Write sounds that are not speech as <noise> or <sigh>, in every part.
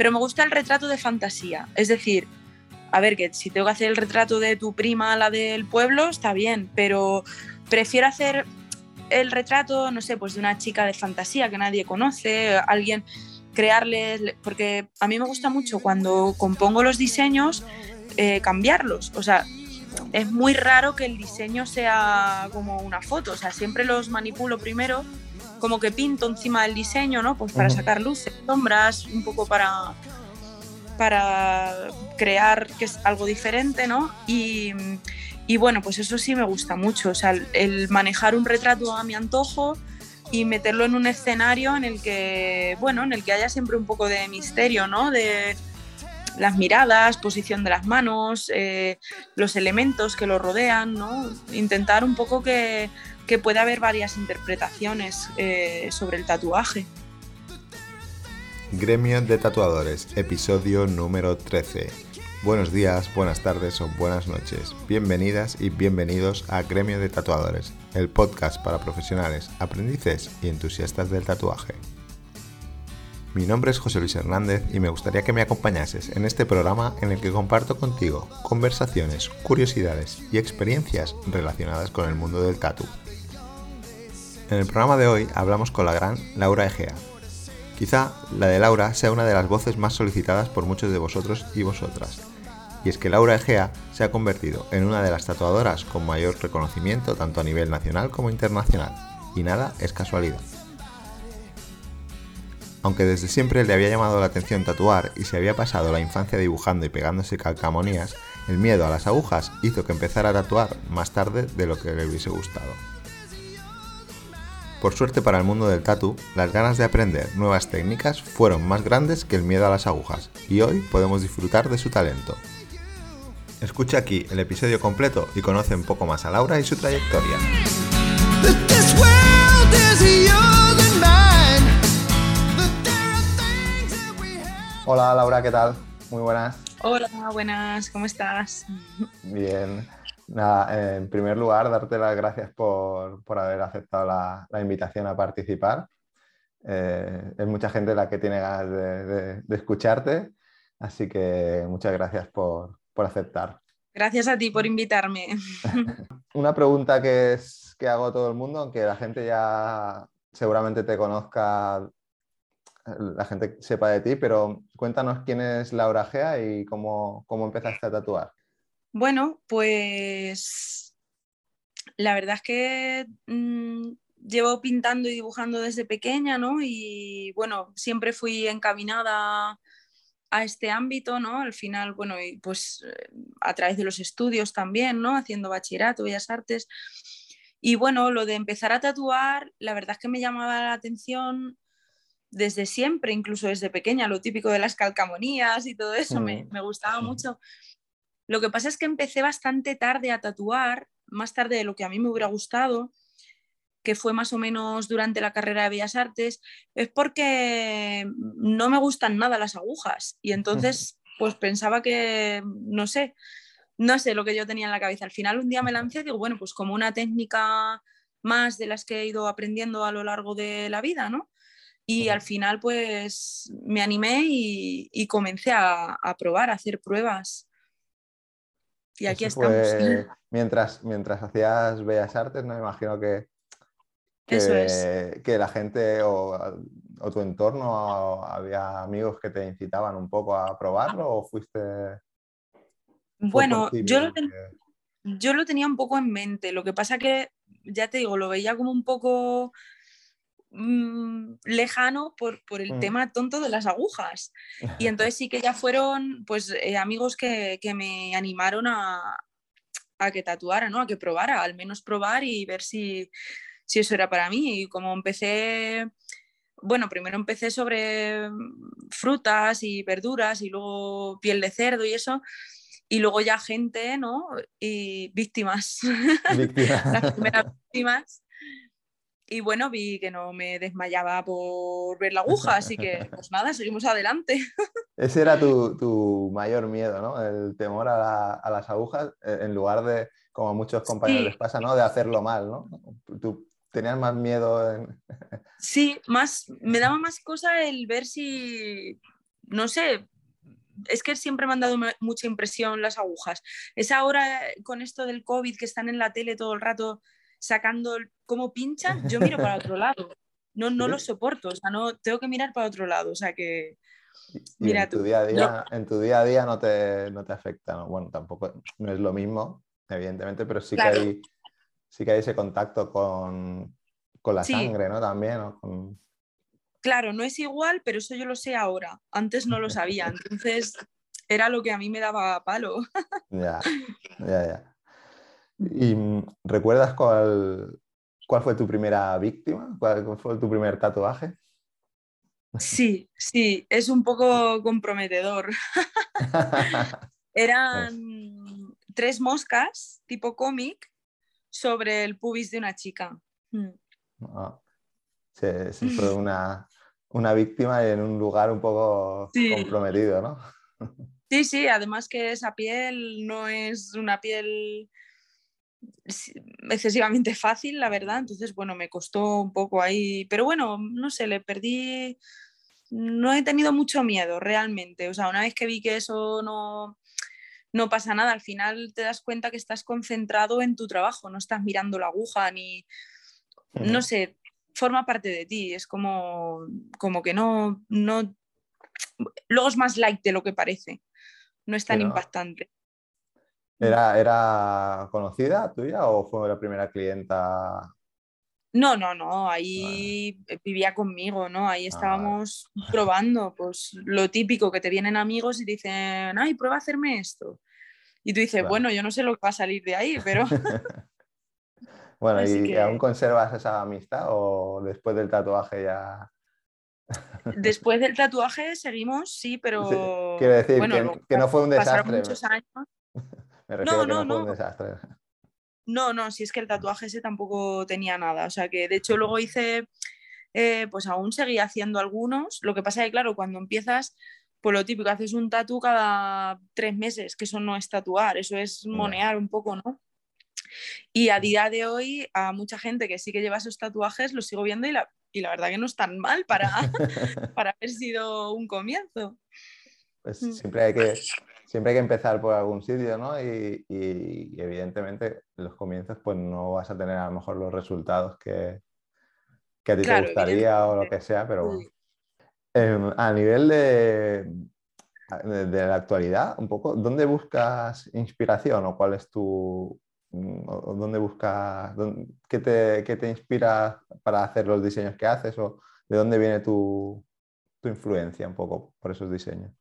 pero me gusta el retrato de fantasía. Es decir, a ver, que si tengo que hacer el retrato de tu prima, la del pueblo, está bien, pero prefiero hacer el retrato, no sé, pues de una chica de fantasía que nadie conoce, alguien crearles, porque a mí me gusta mucho cuando compongo los diseños, eh, cambiarlos. O sea, es muy raro que el diseño sea como una foto, o sea, siempre los manipulo primero, como que pinto encima del diseño, ¿no? Pues para sacar luces, sombras, un poco para, para crear que es algo diferente, ¿no? Y, y bueno, pues eso sí me gusta mucho, o sea, el manejar un retrato a mi antojo y meterlo en un escenario en el que, bueno, en el que haya siempre un poco de misterio, ¿no? De las miradas, posición de las manos, eh, los elementos que lo rodean, ¿no? Intentar un poco que, que pueda haber varias interpretaciones eh, sobre el tatuaje. Gremio de Tatuadores, episodio número 13. Buenos días, buenas tardes o buenas noches. Bienvenidas y bienvenidos a Gremio de Tatuadores, el podcast para profesionales, aprendices y entusiastas del tatuaje. Mi nombre es José Luis Hernández y me gustaría que me acompañases en este programa en el que comparto contigo conversaciones, curiosidades y experiencias relacionadas con el mundo del tatu. En el programa de hoy hablamos con la gran Laura Egea. Quizá la de Laura sea una de las voces más solicitadas por muchos de vosotros y vosotras, y es que Laura Egea se ha convertido en una de las tatuadoras con mayor reconocimiento tanto a nivel nacional como internacional, y nada es casualidad. Aunque desde siempre le había llamado la atención tatuar y se había pasado la infancia dibujando y pegándose calcamonías, el miedo a las agujas hizo que empezara a tatuar más tarde de lo que le hubiese gustado. Por suerte para el mundo del tatu, las ganas de aprender nuevas técnicas fueron más grandes que el miedo a las agujas, y hoy podemos disfrutar de su talento. Escucha aquí el episodio completo y conoce un poco más a Laura y su trayectoria. Hola Laura, ¿qué tal? Muy buenas. Hola, buenas, ¿cómo estás? Bien. Nada, en primer lugar, darte las gracias por, haber aceptado la, invitación a participar. Eh, es mucha gente la que tiene ganas de escucharte, así que muchas gracias por, por aceptar. Gracias a ti por invitarme. <laughs> Una pregunta que, es, que hago a todo el mundo, aunque la gente ya seguramente te conozca, la gente sepa de ti, pero cuéntanos quién es Laura Gea y cómo, cómo empezaste a tatuar. Bueno, pues la verdad es que mm, llevo pintando y dibujando desde pequeña, ¿no? Y bueno, siempre fui encaminada a este ámbito, ¿no? Al final, bueno, y pues eh, a través de los estudios también, ¿no? Haciendo bachillerato, bellas artes. Y bueno, lo de empezar a tatuar, la verdad es que me llamaba la atención desde siempre, incluso desde pequeña, lo típico de las calcamonías y todo eso, me, me, gustaba mucho. Lo que pasa es que empecé bastante tarde a tatuar, más tarde de lo que a mí me hubiera gustado, que fue más o menos durante la carrera de Bellas Artes, es porque no me gustan nada las agujas. Y entonces, <laughs> pues pensaba que, no sé, no sé lo que yo tenía en la cabeza. Al final un día me lancé y digo, bueno, pues como una técnica más de las que he ido aprendiendo a lo largo de la vida, ¿no? Y al final, pues me animé y, comencé a, probar, a hacer pruebas. Y aquí estamos. Mientras, mientras hacías Bellas Artes, no me imagino que que, la gente o, tu entorno había amigos que te incitaban un poco a probarlo o fuiste... Bueno, yo lo, yo lo tenía un poco en mente, lo que pasa que, ya te digo, lo veía como un poco mm, lejano por, el mm. tema tonto de las agujas. Y <laughs> entonces sí que ya fueron pues eh, amigos que, me animaron a, a que tatuara, ¿no? A que probara, al menos probar y ver si, si eso era para mí. Y como empecé, bueno, primero empecé sobre frutas y verduras y luego piel de cerdo y eso. Y luego ya gente, ¿no? Y víctimas. <laughs> Las primeras víctimas. Y bueno, vi que no me desmayaba por ver la aguja, así que <laughs> pues nada, seguimos adelante. <laughs> Ese era tu, mayor miedo, ¿no? El temor a, las agujas, eh, en lugar de, como a muchos compañeros les pasa, ¿no? De hacerlo mal, ¿no? tenías más miedo. <laughs> Sí, más, me daba más cosa el ver si, no sé, es que siempre me han dado mucha impresión las agujas. Es ahora con esto del COVID que están en la tele todo el rato sacando cómo pinchan, yo miro para <laughs> otro lado. No, no lo soporto, o sea, no, tengo que mirar para otro lado, o sea que... Mira, en, tu día a día, en tu día a día no te, no te afecta, bueno, tampoco no es lo mismo, evidentemente, pero sí, que, hay, sí que hay ese contacto con, con la sangre, ¿no? También, ¿no? Claro, no es igual, pero eso yo lo sé ahora. Antes no lo sabía, <laughs> entonces era lo que a mí me daba palo. ya, ya, ya. ¿Y mm, recuerdas cuál, cuál fue tu primera víctima? ¿Cuál fue tu primer tatuaje? Sí, sí, es un poco comprometedor. <laughs> Eran tres moscas tipo cómic sobre el pubis de una chica. Mm. Ah, sí, fue <laughs> una, una, víctima en un lugar un poco comprometido, ¿no? Sí, sí, además que esa piel no es una piel excesivamente fácil, la verdad. Entonces, bueno, me costó un poco ahí, pero bueno, no sé, le perdí, no he tenido mucho miedo realmente. O sea, una vez que vi que eso no, no pasa nada, al final te das cuenta que estás concentrado en tu trabajo, no estás mirando la aguja ni, no sé, forma parte de ti, es como, como que no, no, luego es más light de lo que parece, no es tan impactante. ¿Era, ¿Era conocida tuya o fue la primera clienta? No, no, no, ahí vivía conmigo, ¿no? Ahí ah, estábamos probando, pues lo típico, que te vienen amigos y dicen, ay, prueba a hacerme esto. Y tú dices, bueno, yo no sé lo que va a salir de ahí, pero... <laughs> bueno, <laughs> ¿y aún conservas esa amistad o después del tatuaje ya...? <laughs> después del tatuaje seguimos, sí, pero... Quiero decir que, no fue un desastre. Muchos años. No, no, no. No, no, si es que el tatuaje ese tampoco tenía nada. O sea que de hecho luego hice, eh, pues aún seguía haciendo algunos. Lo que pasa es que, claro, cuando empiezas, pues lo típico, haces un tatu cada tres meses, que eso no es tatuar, eso es monear un poco, ¿no? Y a día de hoy, a mucha gente que sí que lleva esos tatuajes, los sigo viendo y la, y la verdad que no es tan mal para, <laughs> para haber sido un comienzo. Pues mm. siempre hay que, siempre hay que empezar por algún sitio, ¿no? Y, evidentemente en los comienzos pues no vas a tener a lo mejor los resultados que, a ti te gustaría o lo que sea, pero em, a nivel de, de, la actualidad, un poco, ¿dónde buscas inspiración o cuál es tu... Mm, o dónde buscas, qué, te, qué te inspira para hacer los diseños que haces o de dónde viene tu, tu influencia un poco por esos diseños?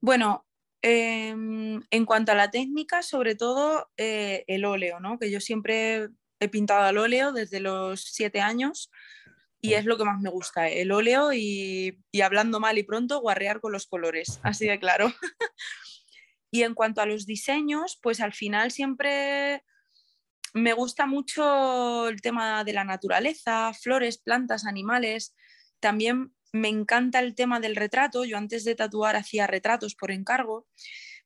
Bueno, em, en cuanto a la técnica, sobre todo eh, el óleo, ¿no? que yo siempre he pintado al óleo desde los siete años y es lo que más me gusta, el óleo y, hablando mal y pronto, guarrear con los colores, así de claro. <laughs> y en cuanto a los diseños, pues al final siempre me gusta mucho el tema de la naturaleza, flores, plantas, animales. También me encanta el tema del retrato. Yo antes de tatuar hacía retratos por encargo,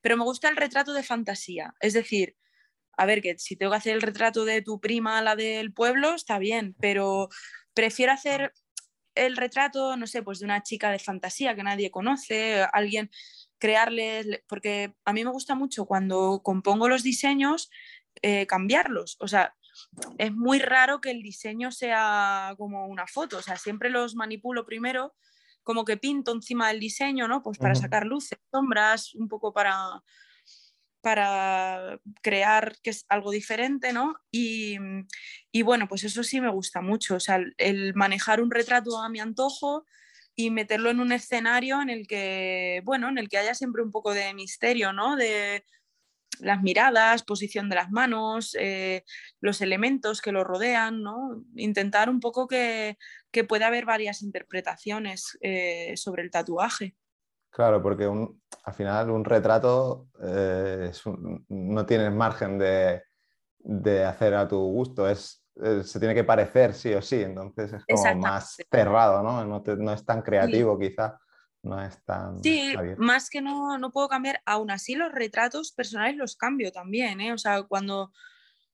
pero me gusta el retrato de fantasía. Es decir, a ver, que si tengo que hacer el retrato de tu prima, la del pueblo, está bien, pero prefiero hacer el retrato, no sé, pues de una chica de fantasía que nadie conoce, alguien crearles, porque a mí me gusta mucho cuando compongo los diseños, eh, cambiarlos. O sea, es muy raro que el diseño sea como una foto, o sea, siempre los manipulo primero, como que pinto encima del diseño, ¿no? Pues para sacar luces, sombras, un poco para, para crear que es algo diferente, ¿no? Y, bueno, pues eso sí me gusta mucho, o sea, el manejar un retrato a mi antojo y meterlo en un escenario en el que, bueno, en el que haya siempre un poco de misterio, ¿no? De, las miradas, posición de las manos, eh, los elementos que lo rodean, ¿no? Intentar un poco que, que pueda haber varias interpretaciones eh, sobre el tatuaje. Claro, porque al final un retrato eh, no tienes margen de, de, hacer a tu gusto, es, se tiene que parecer sí o sí, entonces es como más cerrado, ¿no? No, no es tan creativo quizá no es tan... Sí, más que no, no puedo cambiar, aún así los retratos personales los cambio también, ¿eh? O sea, cuando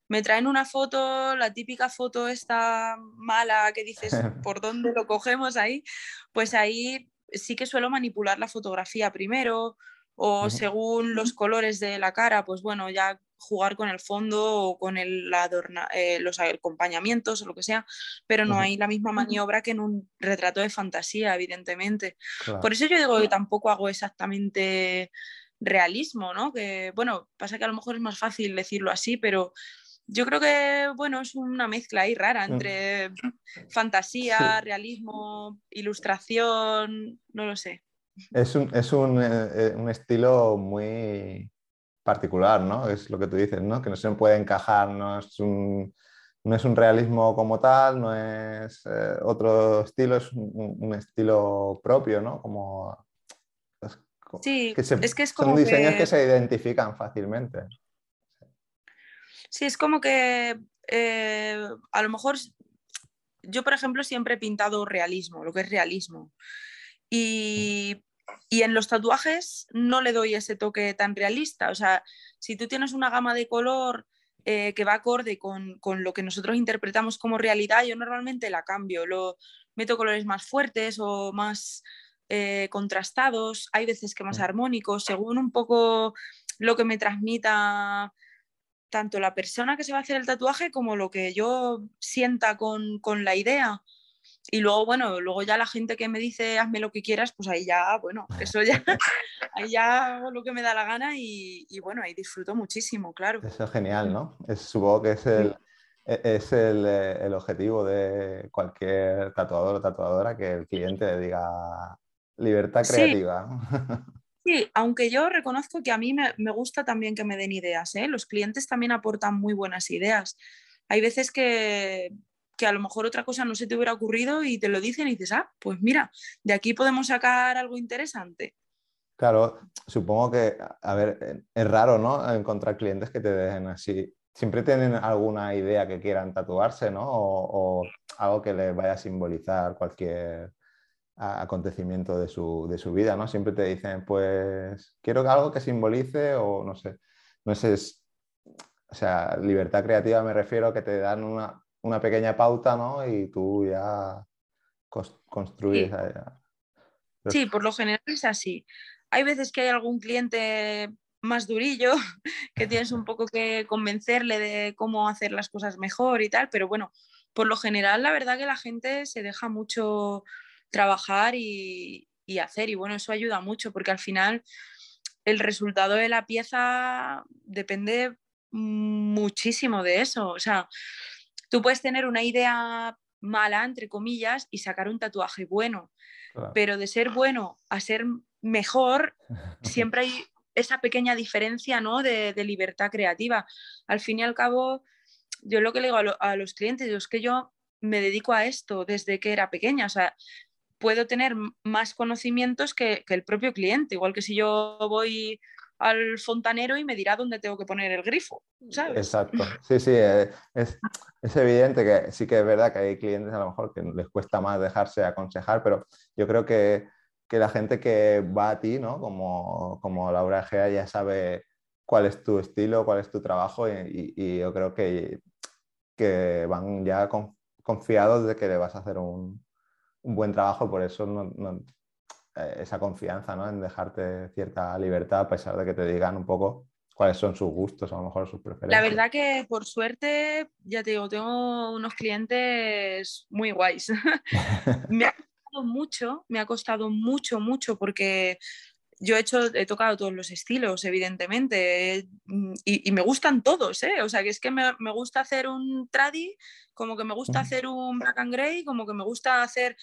me traen una foto, la típica foto esta mala que dices, <laughs> ¿por dónde lo cogemos ahí? Pues ahí sí que suelo manipular la fotografía primero o según los colores de la cara, pues bueno, ya jugar con el fondo o con el adorna, eh, los acompañamientos o lo que sea, pero no hay la misma maniobra que en un retrato de fantasía, evidentemente. Por eso yo digo que tampoco hago exactamente realismo, ¿no? Que bueno, pasa que a lo mejor es más fácil decirlo así, pero yo creo que, bueno, es una mezcla ahí rara entre <laughs> fantasía, realismo, ilustración, no lo sé. Es un, es un, eh, eh, un, estilo muy particular, ¿no? Es lo que tú dices, ¿no? Que no se puede encajar, no es un, no es un realismo como tal, no es eh, otro estilo, es un, estilo propio, ¿no? Como, sí, es que es como son diseños que... se identifican fácilmente. Sí, es como que a lo mejor yo, por ejemplo, siempre he pintado realismo, lo que es realismo. Y y en los tatuajes no le doy ese toque tan realista. O sea, si tú tienes una gama de color eh, que va acorde con, lo que nosotros interpretamos como realidad, yo normalmente la cambio. Lo, meto colores más fuertes o más eh, contrastados, hay veces que más armónicos, según un poco lo que me transmita tanto la persona que se va a hacer el tatuaje como lo que yo sienta con, con la idea. Y luego, bueno, luego ya la gente que me dice hazme lo que quieras, pues ahí ya, bueno, eso ya, <laughs> ahí ya hago lo que me da la gana y, bueno, ahí disfruto muchísimo, claro. Eso es genial, ¿no? Es, supongo que es el, e, es el, eh, el, objetivo de cualquier tatuador o tatuadora que el cliente le diga libertad creativa. <laughs> Sí. aunque yo reconozco que a mí me, me gusta también que me den ideas, ¿eh? los clientes también aportan muy buenas ideas. Hay veces que, que a lo mejor otra cosa no se te hubiera ocurrido y te lo dicen y dices, ah, pues mira, de aquí podemos sacar algo interesante. Claro, supongo que, a ver, es raro, ¿no? Encontrar clientes que te dejen así. Siempre tienen alguna idea que quieran tatuarse, ¿no? O, algo que les vaya a simbolizar cualquier acontecimiento de su, de su, vida, ¿no? Siempre te dicen, pues, quiero algo que simbolice o no sé, no sé, o sea, libertad creativa me refiero a que te dan una, una pequeña pauta, ¿no? Y tú ya construyes. Sí. por lo general es así. Hay veces que hay algún cliente más durillo, <laughs> que tienes un poco que convencerle de cómo hacer las cosas mejor y tal, pero bueno, por lo general la verdad que la gente se deja mucho trabajar y, y hacer y bueno, eso ayuda mucho porque al final el resultado de la pieza depende muchísimo de eso, o sea, Tú puedes tener una idea mala, entre comillas, y sacar un tatuaje bueno, pero de ser bueno a ser mejor, <laughs> siempre hay esa pequeña diferencia ¿no? de, libertad creativa. Al fin y al cabo, yo lo que le digo a, los clientes es que yo me dedico a esto desde que era pequeña, o sea, puedo tener más conocimientos que, que el propio cliente, igual que si yo voy al fontanero y me dirá dónde tengo que poner el grifo, ¿sabes? Exacto. Sí, sí, eh, es, es, evidente que sí que es verdad que hay clientes a lo mejor que les cuesta más dejarse aconsejar, pero yo creo que, que la gente que va a ti, ¿no? Como, como Laura Gea ya sabe cuál es tu estilo, cuál es tu trabajo y, y, yo creo que, que van ya confiados de que le vas a hacer un, un buen trabajo, por eso no, no, esa confianza ¿no? en dejarte cierta libertad a pesar de que te digan un poco cuáles son sus gustos, a lo mejor sus preferencias. La verdad que por suerte, ya te digo, tengo unos clientes muy guays. <laughs> me ha costado mucho, me ha costado mucho, mucho porque yo he hecho, he tocado todos los estilos, evidentemente, y, me gustan todos, ¿eh? O sea, que es que me, me, gusta hacer un tradi, como que me gusta hacer un black and grey, como que me gusta hacer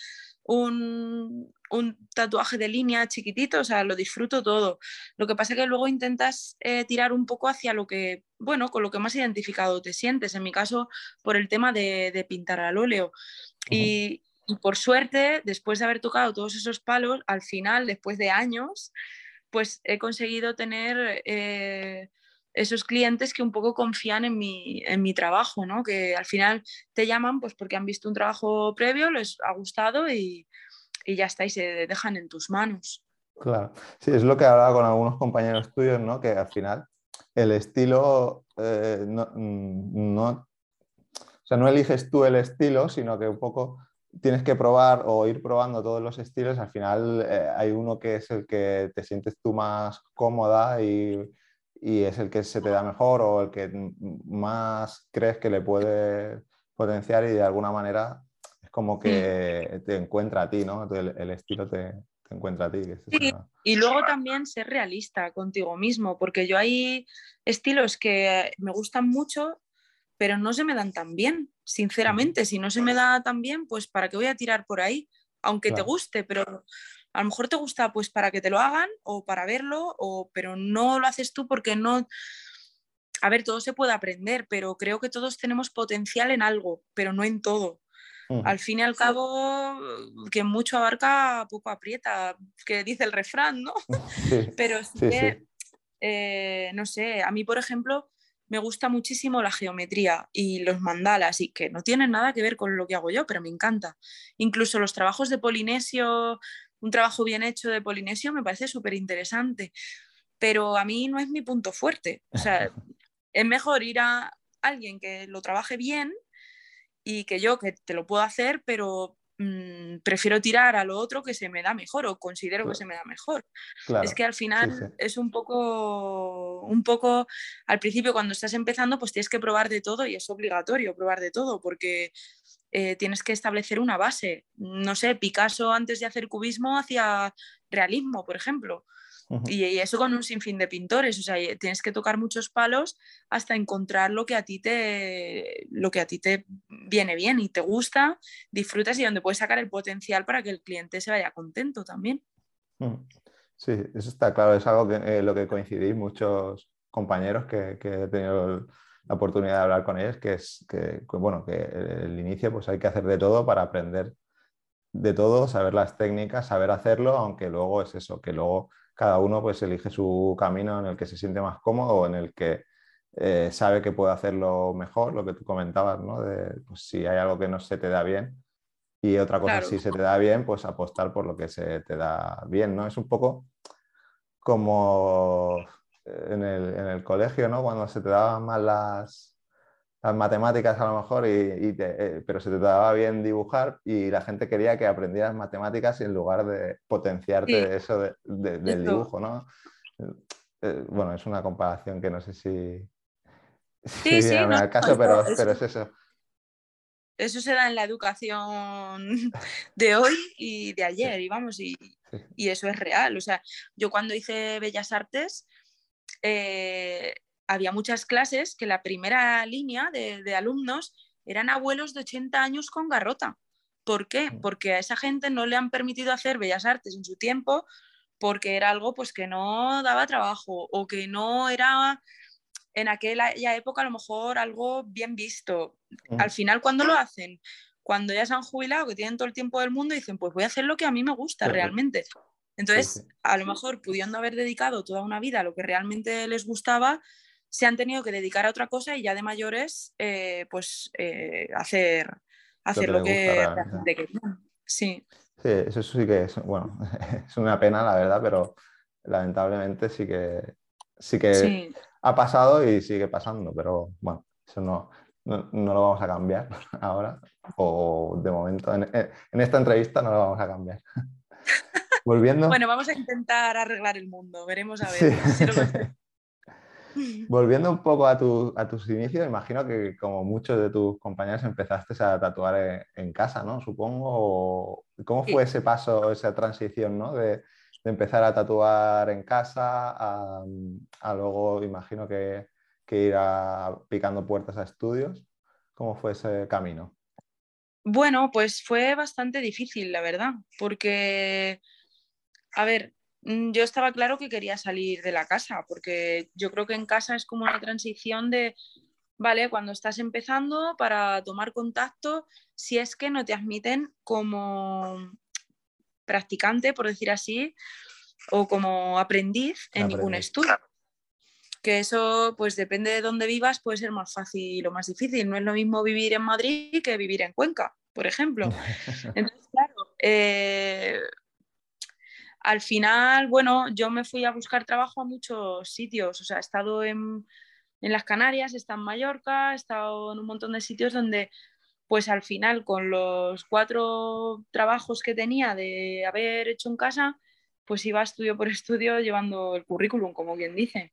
un, tatuaje de línea chiquitito, o sea, lo disfruto todo. Lo que pasa es que luego intentas eh, tirar un poco hacia lo que, bueno, con lo que más identificado te sientes, en mi caso, por el tema de, pintar al óleo. y, por suerte, después de haber tocado todos esos palos, al final, después de años, pues he conseguido tener... Eh, esos clientes que un poco confían en mi, en mi trabajo, ¿no? que al final te llaman pues porque han visto un trabajo previo, les ha gustado y, y ya está, y se dejan en tus manos. Claro, sí, es lo que hablaba con algunos compañeros tuyos, ¿no? que al final el estilo eh, no, mm, no, o sea, no eliges tú el estilo, sino que un poco tienes que probar o ir probando todos los estilos, al final eh, hay uno que es el que te sientes tú más cómoda y, y, es el que se te da mejor o el que más crees que le puede potenciar y de alguna manera es como que te encuentra a ti, ¿no? El, estilo te, te, encuentra a ti. sí. Y luego también ser realista contigo mismo, porque yo hay estilos que me gustan mucho pero no se me dan tan bien, sinceramente. Si no se me da tan bien, pues ¿para qué voy a tirar por ahí? Aunque te guste, pero a lo mejor te gusta pues para que te lo hagan o para verlo, o, pero no lo haces tú porque no... A ver, todo se puede aprender, pero creo que todos tenemos potencial en algo, pero no en todo. Al fin y al cabo, que mucho abarca, poco aprieta, que dice el refrán, ¿no? <laughs> <laughs> pero sí, que, eh, no sé, a mí, por ejemplo, me gusta muchísimo la geometría y los mandalas y que no tienen nada que ver con lo que hago yo, pero me encanta. Incluso los trabajos de Polinesio, un trabajo bien hecho de Polinesio me parece súper interesante, pero a mí no es mi punto fuerte. O sea, <laughs> es mejor ir a alguien que lo trabaje bien y que yo que te lo puedo hacer, pero Mm, prefiero tirar a lo otro que se me da mejor o considero que se me da mejor. Es que al final es un poco, un poco, al principio cuando estás empezando, pues tienes que probar de todo y es obligatorio probar de todo porque eh, tienes que establecer una base. No sé, Picasso antes de hacer cubismo hacía realismo, por ejemplo. y, eso con un sinfín de pintores, o sea, tienes que tocar muchos palos hasta encontrar lo que a ti te, lo que a ti te viene bien y te gusta, disfrutas y donde puedes sacar el potencial para que el cliente se vaya contento también. Sí, eso está claro, es algo que eh, lo que coincidís muchos compañeros que, que, he tenido la oportunidad de hablar con ellos, que es que, bueno, que el inicio pues hay que hacer de todo para aprender de todo, saber las técnicas, saber hacerlo, aunque luego es eso, que luego cada uno pues elige su camino en el que se siente más cómodo o en el que eh, sabe que puede hacerlo mejor, lo que tú comentabas, ¿no? De, pues, si hay algo que no se te da bien y otra cosa si se te da bien, pues apostar por lo que se te da bien, ¿no? Es un poco como en el, en el colegio, ¿no? Cuando se te daban mal las, las matemáticas a lo mejor, y, eh, pero se te daba bien dibujar y la gente quería que aprendieras matemáticas en lugar de potenciarte de eso del dibujo, ¿no? Eh, bueno, es una comparación que no sé si, <laughs> sí, sí, el caso, pero, pero es eso. Eso se da en la educación <laughs> de hoy y de ayer, y vamos, y, y, eso es real. O sea, yo cuando hice Bellas Artes, eh, había muchas clases que la primera línea de, alumnos eran abuelos de 80 años con garrota. ¿Por qué? Mm. Porque a esa gente no le han permitido hacer bellas artes en su tiempo porque era algo pues que no daba trabajo o que no era en aquella época a lo mejor algo bien visto. Mm. Al final, cuando lo hacen? Cuando ya se han jubilado, que tienen todo el tiempo del mundo, dicen, pues voy a hacer lo que a mí me gusta realmente. Entonces, a lo mejor pudiendo haber dedicado toda una vida a lo que realmente les gustaba, se han tenido que dedicar a otra cosa y ya de mayores, eh, pues eh, hacer, hacer lo, que, Sí. Sí, eso sí que es, bueno, <laughs> es una pena, la verdad, pero lamentablemente sí que, sí que ha pasado y sigue pasando, pero bueno, eso no, no, lo vamos a cambiar <laughs> ahora, o de momento, en, en esta entrevista no lo vamos a cambiar. <laughs> Volviendo. Bueno, vamos a intentar arreglar el mundo, veremos a ver. <laughs> <laughs> Volviendo un poco a, tus inicios, imagino que como muchos de tus compañeros empezaste a tatuar en, casa, ¿no? Supongo. ¿Cómo fue ese paso, esa transición, ¿no? De, empezar a tatuar en casa a, luego, imagino que, ir picando puertas a estudios. ¿Cómo fue ese camino? Bueno, pues fue bastante difícil, la verdad, porque, a ver, Mm, yo estaba claro que quería salir de la casa, porque yo creo que en casa es como una transición de, vale, cuando estás empezando para tomar contacto, si es que no te admiten como practicante, por decir así, o como aprendiz en ningún estudio. Que eso, pues depende de dónde vivas, puede ser más fácil o más difícil. No es lo mismo vivir en Madrid que vivir en Cuenca, por ejemplo. <laughs> Entonces, claro, eh, al final, bueno, yo me fui a buscar trabajo a muchos sitios, o sea, he estado en, las Canarias, he estado en Mallorca, he estado en un montón de sitios donde pues al final con los cuatro trabajos que tenía de haber hecho en casa, pues iba estudio por <laughs> estudio llevando el currículum, como quien dice.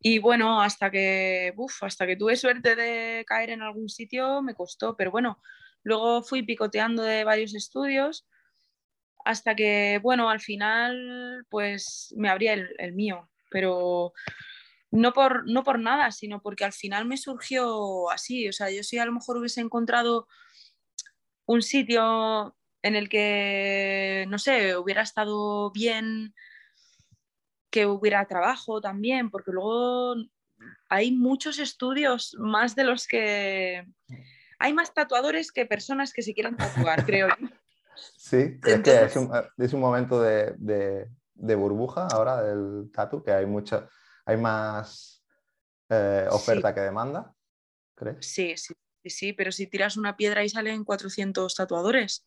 Y bueno, hasta que, hasta que tuve suerte de caer en algún sitio me costó, pero bueno, luego fui picoteando de varios estudios hasta que, bueno, al final pues me abría el, el mío, pero no por, no por nada, sino porque al final me surgió así, o sea, yo sí a lo mejor hubiese encontrado un sitio en el que, no sé, hubiera estado bien que hubiera trabajo también, porque luego hay muchos estudios más de los que... Hay más tatuadores que personas que se quieran tatuar, creo yo. <laughs> Sí, es que es un, es un momento de, de, burbuja ahora del tatu, que hay mucha, hay más eh, oferta que demanda, ¿crees? Sí, sí, sí, pero si tiras una piedra y salen 400 tatuadores.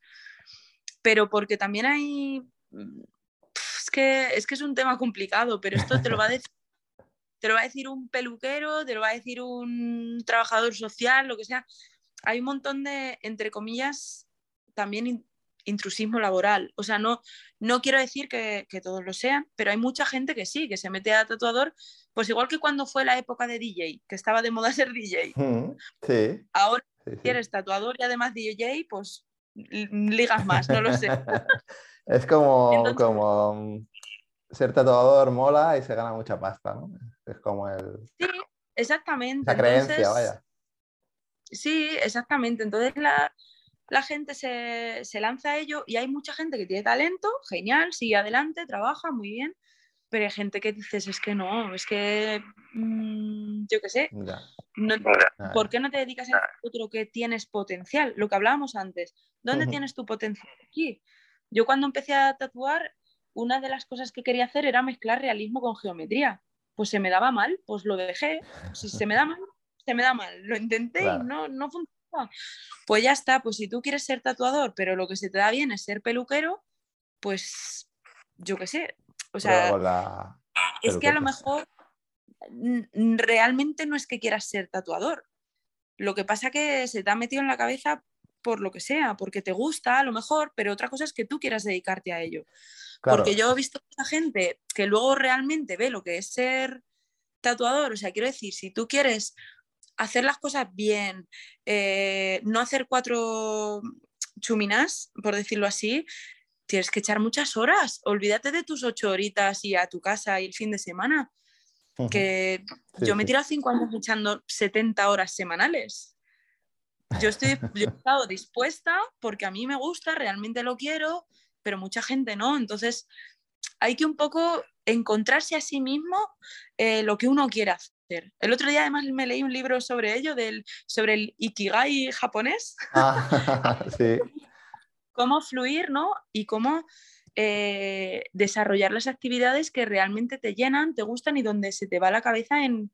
Pero porque también hay es que es un tema complicado, pero esto te lo va a decir, <laughs> te lo va a decir un peluquero, te lo va a decir un trabajador social, lo que sea. Hay un montón de, entre comillas, también intrusismo laboral. O sea, no, no quiero decir que, todos lo sean, pero hay mucha gente que sí, que se mete a tatuador, pues igual que cuando fue la época de DJ, que estaba de moda <laughs> ser DJ. Sí. Ahora, si eres tatuador y además DJ, pues ligas más, no lo sé. <laughs> Es como, como mm, ser tatuador mola y se gana mucha pasta, ¿no? Es como el... Sí, exactamente. La creencia, vaya. Sí, exactamente. Entonces la, la gente se, se, lanza a ello y hay mucha gente que tiene talento, genial, sigue adelante, trabaja muy bien, pero hay gente que dices, es que no, es que mm, yo qué sé, ¿por qué no te dedicas a otro que tienes potencial? Lo que hablábamos antes, ¿dónde tienes tu potencial? Aquí. Yo cuando empecé a tatuar, una de las cosas que quería hacer era mezclar realismo con geometría. Pues se me daba mal, pues lo dejé. Si se me da mal, se me da mal. Lo intenté y no, no funcionaba. Pues ya está, pues si tú quieres ser tatuador, pero lo que se te da bien es ser peluquero, pues yo qué sé. O sea, es que a lo mejor realmente no es que quieras ser tatuador. Lo que pasa que se te ha metido en la cabeza por lo que sea, porque te gusta a lo mejor, pero otra cosa es que tú quieras dedicarte a ello. Porque yo he visto mucha gente que luego realmente ve lo que es ser tatuador, o sea, quiero decir, si tú quieres hacer las cosas bien, eh, no hacer cuatro chuminas, por decirlo así, tienes que echar muchas horas. Olvídate de tus ocho horitas y a tu casa y el fin de semana. Que yo me tiro cinco años echando 70 horas semanales yo estoy yo he estado dispuesta porque a mí me gusta, realmente lo quiero, pero mucha gente no. Entonces, hay que un poco encontrarse a sí mismo eh, lo que uno quiere hacer. El otro día además me leí un libro sobre ello, del, sobre el ikigai japonés. <laughs> Ah, <laughs> sí. cómo fluir, ¿no? Y cómo eh, desarrollar las actividades que realmente te llenan, te gustan y donde se te va la cabeza en,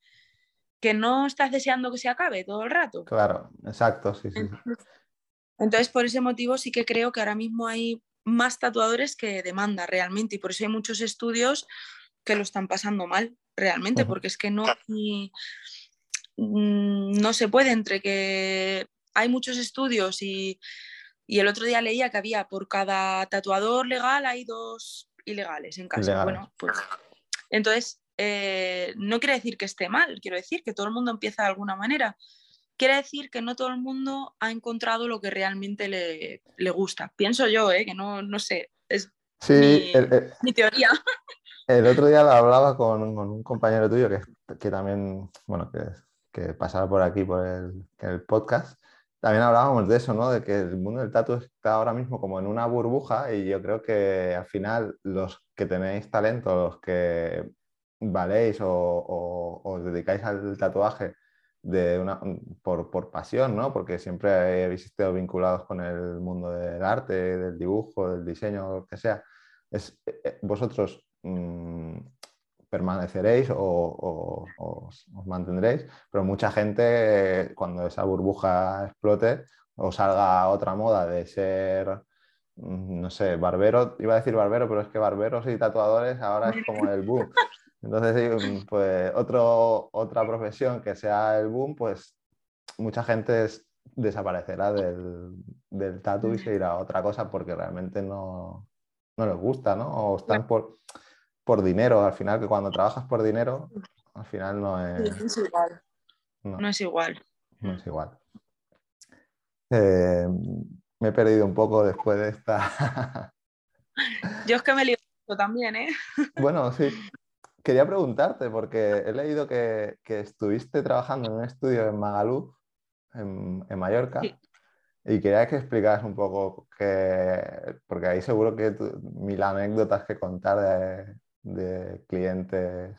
que no estás deseando que se acabe todo el rato. Claro, exacto, sí, sí. Entonces, por ese motivo sí que creo que ahora mismo hay más tatuadores que demanda realmente y por eso hay muchos estudios que lo están pasando mal realmente, porque es que no, mm, no se puede entre que hay muchos estudios y, y, el otro día leía que había por cada tatuador legal hay dos ilegales en casa. Bueno, pues entonces eh, no quiere decir que esté mal, quiero decir que todo el mundo empieza de alguna manera. Quiere decir que no todo el mundo ha encontrado lo que realmente le, gusta. Pienso yo, ¿eh? que no, no sé, es mi, teoría. <laughs> El otro día hablaba con, un compañero tuyo que, que también, bueno, que, pasaba por aquí, por el, el podcast, también hablábamos de eso, ¿no? De que el mundo del tatu está ahora mismo como en una burbuja y yo creo que al final los que tenéis talento, los que valéis o, os dedicáis al tatuaje de una, por, por, pasión, ¿no? Porque siempre habéis estado vinculados con el mundo del arte, del dibujo, del diseño, lo que sea. Es, eh, eh, vosotros mm, permaneceréis o, os, mantendréis, pero mucha gente, cuando esa burbuja explote o salga otra moda de ser, mm, no sé, barbero, iba a decir barbero, pero es que barberos y tatuadores ahora es como el boom. Entonces, pues otro, otra profesión que sea el boom, pues mucha gente desaparecerá del, del tatu y se irá a otra cosa porque realmente no, no les gusta, ¿no? O están por, por dinero, al final, que cuando trabajas por dinero, al final no es... igual. No, es igual. No es igual. Eh, me he perdido un poco después de esta... <laughs> Yo es que me he también, ¿eh? Bueno, sí. Quería preguntarte, porque he leído que, estuviste trabajando en un estudio en Magaluf, en, Mallorca, y quería que explicaras un poco, que, porque ahí seguro que mil anécdotas que contar de, clientes.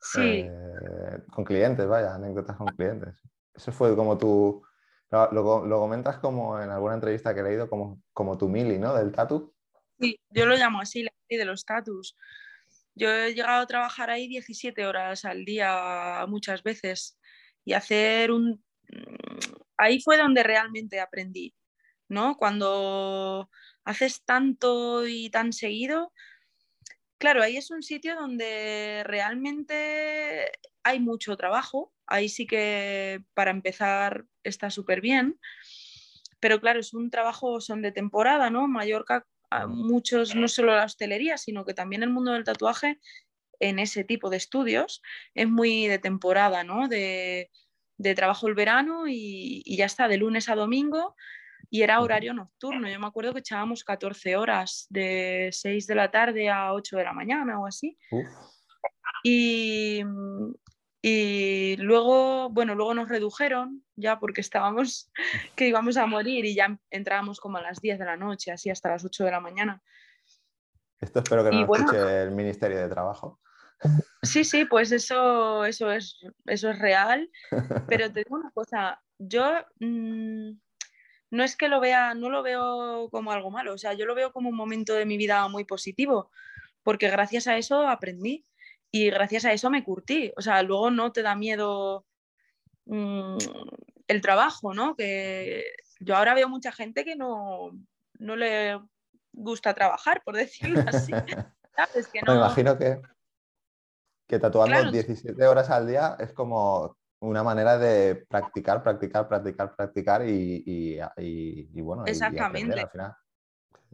Sí. Eh, con clientes, vaya, anécdotas con clientes. Eso fue como tu. Lo, lo, comentas como en alguna entrevista que he leído, como, como tu mili, ¿no? Del tatu. Sí, yo lo llamo así, la de los tatus. Yo he llegado a trabajar ahí 17 horas al día muchas veces y hacer un... Ahí fue donde realmente aprendí, ¿no? Cuando haces tanto y tan seguido, claro, ahí es un sitio donde realmente hay mucho trabajo, ahí sí que para empezar está súper bien, pero claro, es un trabajo, son de temporada, ¿no? Mallorca muchos, no solo la hostelería, sino que también el mundo del tatuaje en ese tipo de estudios es muy de temporada, ¿no? De, trabajo el verano y, ya está, de lunes a domingo y era horario nocturno. Yo me acuerdo que echábamos 14 horas de 6 de la tarde a 8 de la mañana o así. Y, y luego, bueno, luego nos redujeron ya porque estábamos <laughs> que íbamos a morir y ya entrábamos como a las 10 de la noche, así hasta las 8 de la mañana. Esto espero que no lo escuche el Ministerio de Trabajo. Sí, sí, pues eso, eso, es, eso es real. <laughs> Pero te digo una cosa, yo mm, no es que lo vea, no lo veo como algo malo, o sea, yo lo veo como un momento de mi vida muy positivo, porque gracias a eso aprendí y gracias a eso me curtí. O sea, luego no te da miedo mm, el trabajo, ¿no? Que yo ahora veo mucha gente que no, no le gusta trabajar, por <laughs> decirlo así. Me imagino que, que tatuando 17 horas al día es como una manera de practicar, practicar, practicar, practicar y, y, bueno, Exactamente. al final.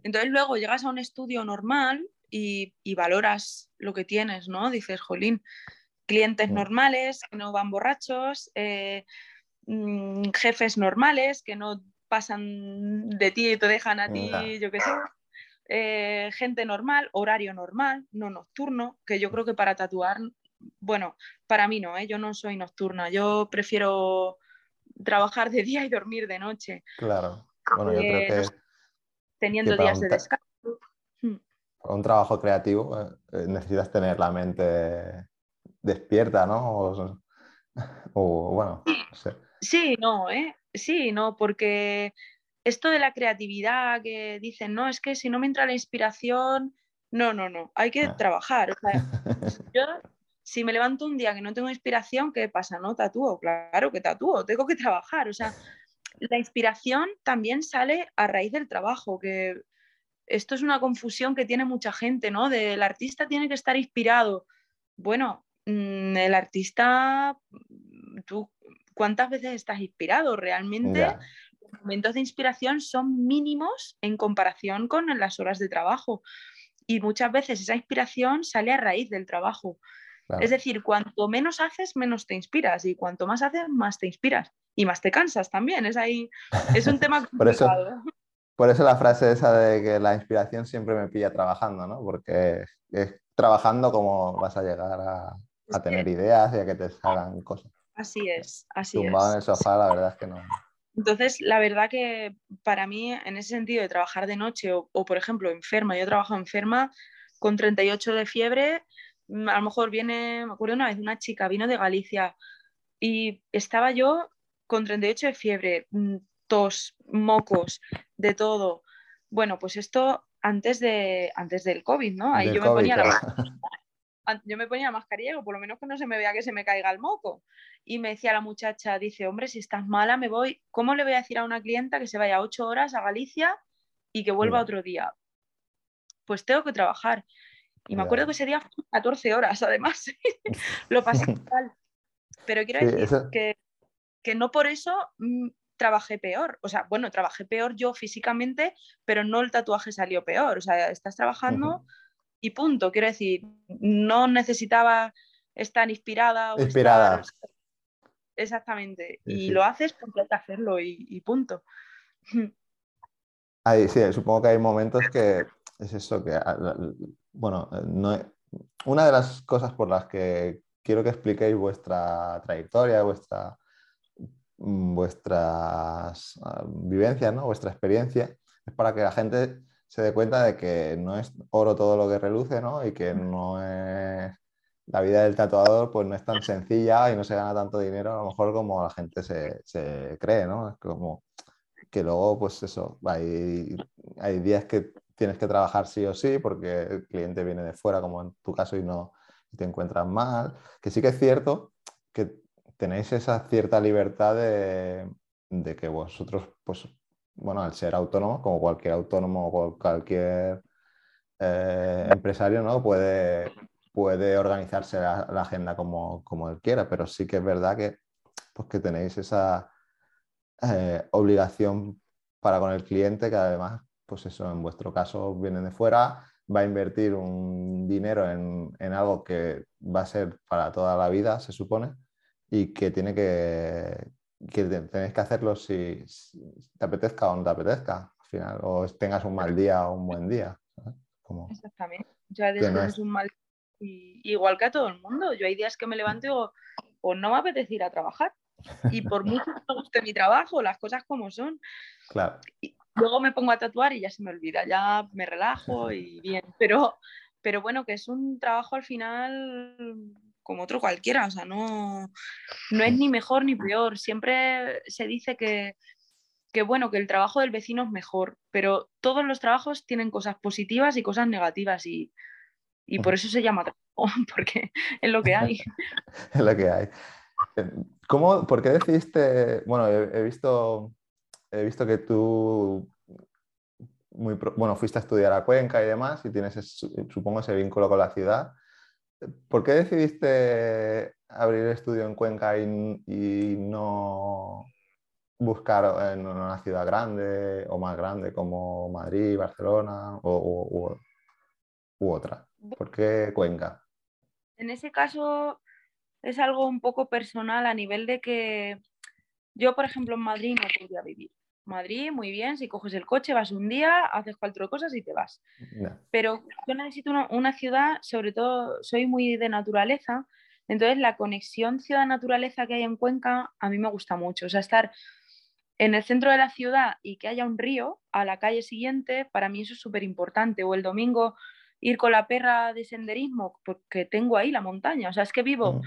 Entonces luego llegas a un estudio normal y, valoras lo que tienes, ¿no? Dices, jolín, clientes mm. normales, que no van borrachos, eh, mm, jefes normales, que no pasan de ti y te dejan a ti, yo qué sé. Eh, gente normal, horario normal, no nocturno, que yo creo que para tatuar, bueno, para mí no, ¿eh? yo no soy nocturna, yo prefiero trabajar de día y dormir de noche. Claro, bueno, yo creo que... Teniendo días de descanso un trabajo creativo eh, eh, necesitas tener la mente despierta, ¿no? O, bueno, no sé. Sí, no, ¿eh? Sí, no, porque esto de la creatividad que dicen, no, es que si no me entra la inspiración, no, no, no, hay que ah. trabajar. <laughs> yo, si me levanto un día que no tengo inspiración, ¿qué pasa? No tatúo, claro que tatúo, tengo que trabajar. O sea, la inspiración también sale a raíz del trabajo, que esto es una confusión que tiene mucha gente, ¿no? Del artista tiene que estar inspirado. Bueno, mm, el artista, tú, ¿cuántas veces estás inspirado? Realmente los momentos de inspiración son mínimos en comparación con las horas de trabajo. Y muchas veces esa inspiración sale a raíz del trabajo. Es decir, cuanto menos haces, menos te inspiras. Y cuanto más haces, más te inspiras. Y más te cansas también. Es ahí, es un tema <laughs> complicado. Por eso la frase esa de que la inspiración siempre me pilla trabajando, ¿no? Porque es trabajando como vas a llegar a, tener ideas y a que te salgan cosas. Así es, así Tumbado en el sofá, la verdad es que no. Entonces, la verdad que para mí, en ese sentido de trabajar de noche o, o por ejemplo, enferma, yo trabajo enferma con 38 de fiebre, a lo mejor viene, me acuerdo una vez, una chica vino de Galicia y estaba yo con 38 de fiebre, mm, tos, mocos, de todo. Bueno, pues esto antes, de, antes del COVID, ¿no? Ahí yo me ponía la <laughs> yo me ponía mascarilla, o por lo menos que no se me vea que se me caiga el moco. Y me decía la muchacha, dice, hombre, si estás mala, me voy. ¿Cómo le voy a decir a una clienta que se vaya ocho horas a Galicia y que vuelva otro día? Pues tengo que trabajar. Y me acuerdo que ese día 14 <laughs> horas, además. <laughs> lo pasé <laughs> mal. Pero quiero decir que, que, no por eso mm, trabajé peor. O sea, bueno, trabajé peor yo físicamente, pero no el tatuaje salió peor. O sea, estás trabajando y punto. Quiero decir, no necesitaba estar inspirada. O inspirada. Exactamente. y lo haces porque hay que hacerlo y, punto. sí, supongo que hay momentos que es eso, que, bueno, no, una de las cosas por las que quiero que expliquéis vuestra trayectoria, vuestra, mm, vuestras ah, vivencias, ¿no? vuestra experiencia, es para que la gente se dé cuenta de que no es oro todo lo que reluce, ¿no? Y que no es la vida del tatuador pues no es tan sencilla y no se gana tanto dinero a lo mejor como la gente se, se cree, ¿no? Es como que luego pues eso, hay, hay días que tienes que trabajar sí o sí porque el cliente viene de fuera como en tu caso y no te encuentras mal, que sí que es cierto que tenéis esa cierta libertad de, que vosotros pues bueno, al ser autónomos, como cualquier autónomo o cualquier eh, empresario, ¿no? Puede, puede organizarse la, agenda como, como, él quiera, pero sí que es verdad que, pues, que tenéis esa eh, obligación para con el cliente, que además, pues eso, en vuestro caso viene de fuera, va a invertir un dinero en, en algo que va a ser para toda la vida, se supone, y que tiene que, que tenéis que hacerlo si, te apetezca o no te apetezca, al final, o tengas un mal día o un buen día. Como Exactamente. Yo hay un mal igual que a todo el mundo. Yo hay días que me levanto y digo, pues no me apetece ir a trabajar. Y por mucho que me guste mi trabajo, las cosas como son. Claro. Y luego me pongo a tatuar y ya se me olvida, ya me relajo y bien. Pero, pero bueno, que es un trabajo al final como otro cualquiera, o sea, no, no es ni mejor ni peor. Siempre se dice que, bueno, que el trabajo del vecino es mejor, pero todos los trabajos tienen cosas positivas y cosas negativas y, por eso se llama trabajo, <laughs> porque es lo que hay. <laughs> es lo que hay. ¿Cómo, ¿Por qué decidiste, bueno, he, visto, he visto que tú muy, bueno, fuiste a estudiar a Cuenca y demás y tienes, supongo, ese vínculo con la ciudad. ¿Por qué decidiste abrir el estudio en Cuenca y, no buscar en una ciudad grande o más grande como Madrid, Barcelona o, u, otra? ¿Por qué Cuenca? En ese caso es algo un poco personal a nivel de que yo, por ejemplo, en Madrid no podría vivir. Madrid, muy bien, si coges el coche, vas un día, haces cuatro cosas y te vas. Pero yo necesito una, ciudad, sobre todo soy muy de naturaleza, entonces la conexión ciudad-naturaleza que hay en Cuenca a mí me gusta mucho. O sea, estar en el centro de la ciudad y que haya un río a la calle siguiente, para mí eso es súper importante. O el domingo ir con la perra de senderismo, porque tengo ahí la montaña. O sea, es que vivo mm.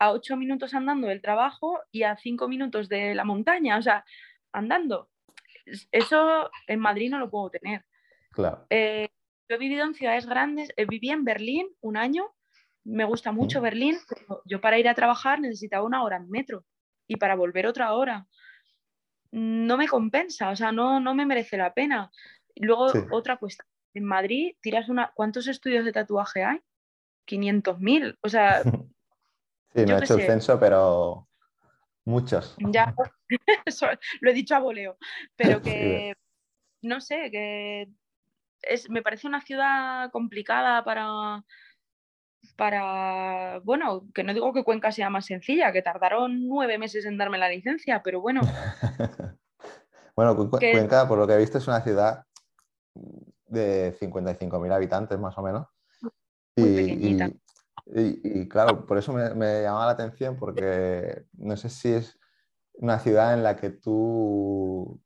a ocho minutos andando del trabajo y a cinco minutos de la montaña. O sea, andando. Eso en Madrid no lo puedo tener. Claro. Eh, yo he vivido en ciudades grandes, eh, viví en Berlín un año, me gusta mucho Berlín, pero yo para ir a trabajar necesitaba una hora en metro y para volver otra hora. No me compensa, o sea, no, no me merece la pena. Luego, otra cuestión. En Madrid, tiras una. ¿Cuántos estudios de tatuaje hay? 500.000. O sea. <laughs> Sí, no he hecho el censo, pero Muchas. Ya, <laughs> lo he dicho a voleo, pero <laughs> que, no sé, que es, me parece una ciudad complicada para, para, bueno, que no digo que Cuenca sea más sencilla, que tardaron nueve meses en darme la licencia, pero bueno. <laughs> bueno, Cuenca, por lo que he visto, es una ciudad de 55.000 habitantes más o menos. y, y, claro, por eso me, me, llamaba la atención, porque no sé si es una ciudad en la que tú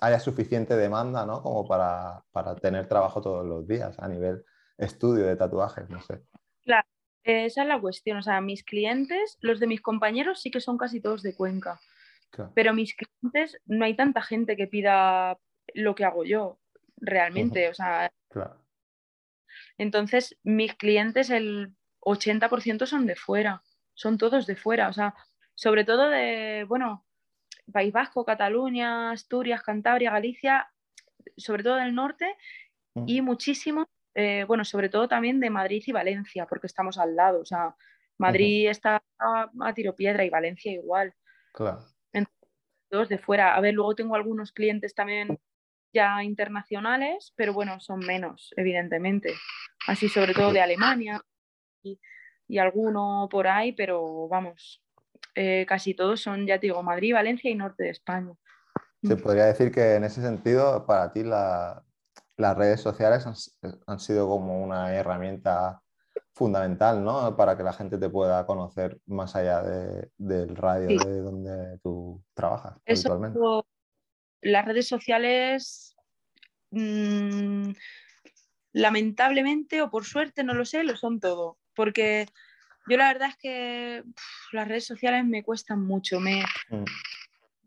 haya suficiente demanda, ¿no? Como para, para tener trabajo todos los días a nivel estudio de tatuajes, no sé. Claro, esa es la cuestión. O sea, mis clientes, los de mis compañeros sí que son casi todos de Cuenca. Pero mis clientes, no hay tanta gente que pida lo que hago yo, realmente. O sea. Entonces, mis clientes, el 80% son de fuera, son todos de fuera, o sea, sobre todo de, bueno, País Vasco, Cataluña, Asturias, Cantabria, Galicia, sobre todo del norte mm. y muchísimo, eh, bueno, sobre todo también de Madrid y Valencia, porque estamos al lado, o sea, Madrid está a, tiro piedra y Valencia igual. Claro. todos de fuera. A ver, luego tengo algunos clientes también ya internacionales, pero bueno, son menos, evidentemente. Así sobre todo de Alemania y, y alguno por ahí, pero vamos, eh, casi todos son, ya te digo, Madrid, Valencia y norte de España. Se podría decir que en ese sentido, para ti las redes sociales han, sido como una herramienta fundamental, ¿no? Para que la gente te pueda conocer más allá del radio de donde tú trabajas habitualmente. Las redes sociales, mm, lamentablemente o por suerte, no lo sé, lo son todo. Porque yo la verdad es que las redes sociales me cuestan mucho, me,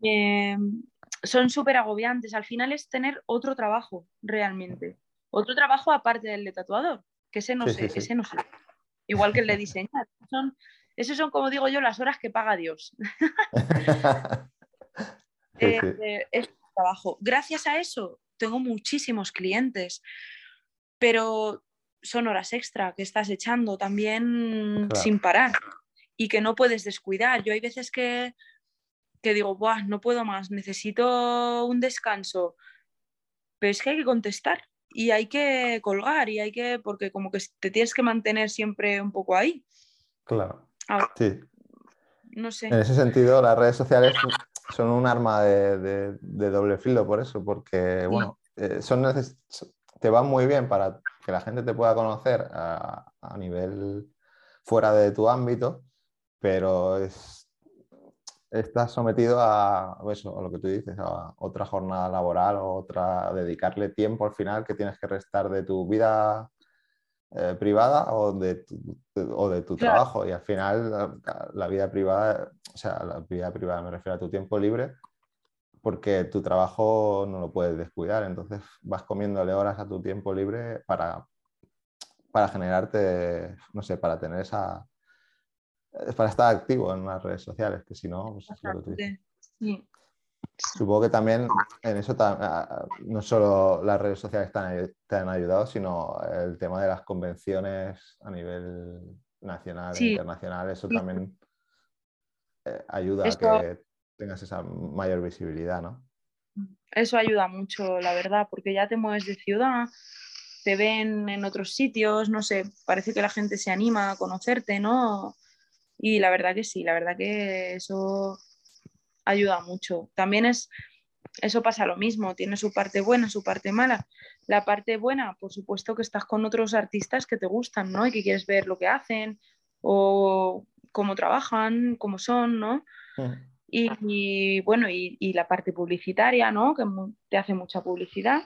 mm. son súper agobiantes. Al final es tener otro trabajo realmente, otro trabajo aparte del de tatuador, que ese no sé, ese no sé. Igual que el de diseñar. Son, esos son, como digo yo, las horas que paga Dios. <laughs> <laughs> Eh, eh, es trabajo. Gracias a eso tengo muchísimos clientes, pero son horas extra que estás echando también sin parar y que no puedes descuidar. Yo hay veces que, que digo, Buah, no puedo más, necesito un descanso, pero es que hay que contestar y hay que colgar y hay que, porque como que te tienes que mantener siempre un poco ahí. Claro. sí. No sé. En ese sentido, las redes sociales son un arma de, doble filo por eso, porque, bueno, eh, son te van muy bien para que la gente te pueda conocer a, nivel fuera de tu ámbito, pero estás sometido a, eso, a lo que tú dices, a otra jornada laboral o otra, dedicarle tiempo al final que tienes que restar de tu vida eh, privada o de tu, o de tu trabajo. Y al final la, vida privada, o sea, la vida privada me refiero a tu tiempo libre, porque tu trabajo no lo puedes descuidar, entonces vas comiéndole horas a tu tiempo libre para, para generarte, no sé, para tener esa, para estar activo en las redes sociales, que si no, pues es lo que tú Supongo que también en eso no solo las redes sociales te han, ayudado, sino el tema de las convenciones a nivel nacional e internacional, eso también eh, ayuda a que tengas esa mayor visibilidad, ¿no? Eso ayuda mucho, la verdad, porque ya te mueves de ciudad, te ven en otros sitios, no sé, parece que la gente se anima a conocerte, ¿no? Y la verdad que sí, la verdad que eso ayuda mucho. También es, eso pasa lo mismo, tiene su parte buena, su parte mala. La parte buena, por supuesto que estás con otros artistas que te gustan, ¿no? Y que quieres ver lo que hacen o cómo trabajan, cómo son, ¿no? Mm. Y, bueno, y, la parte publicitaria, ¿no? Que te hace mucha publicidad.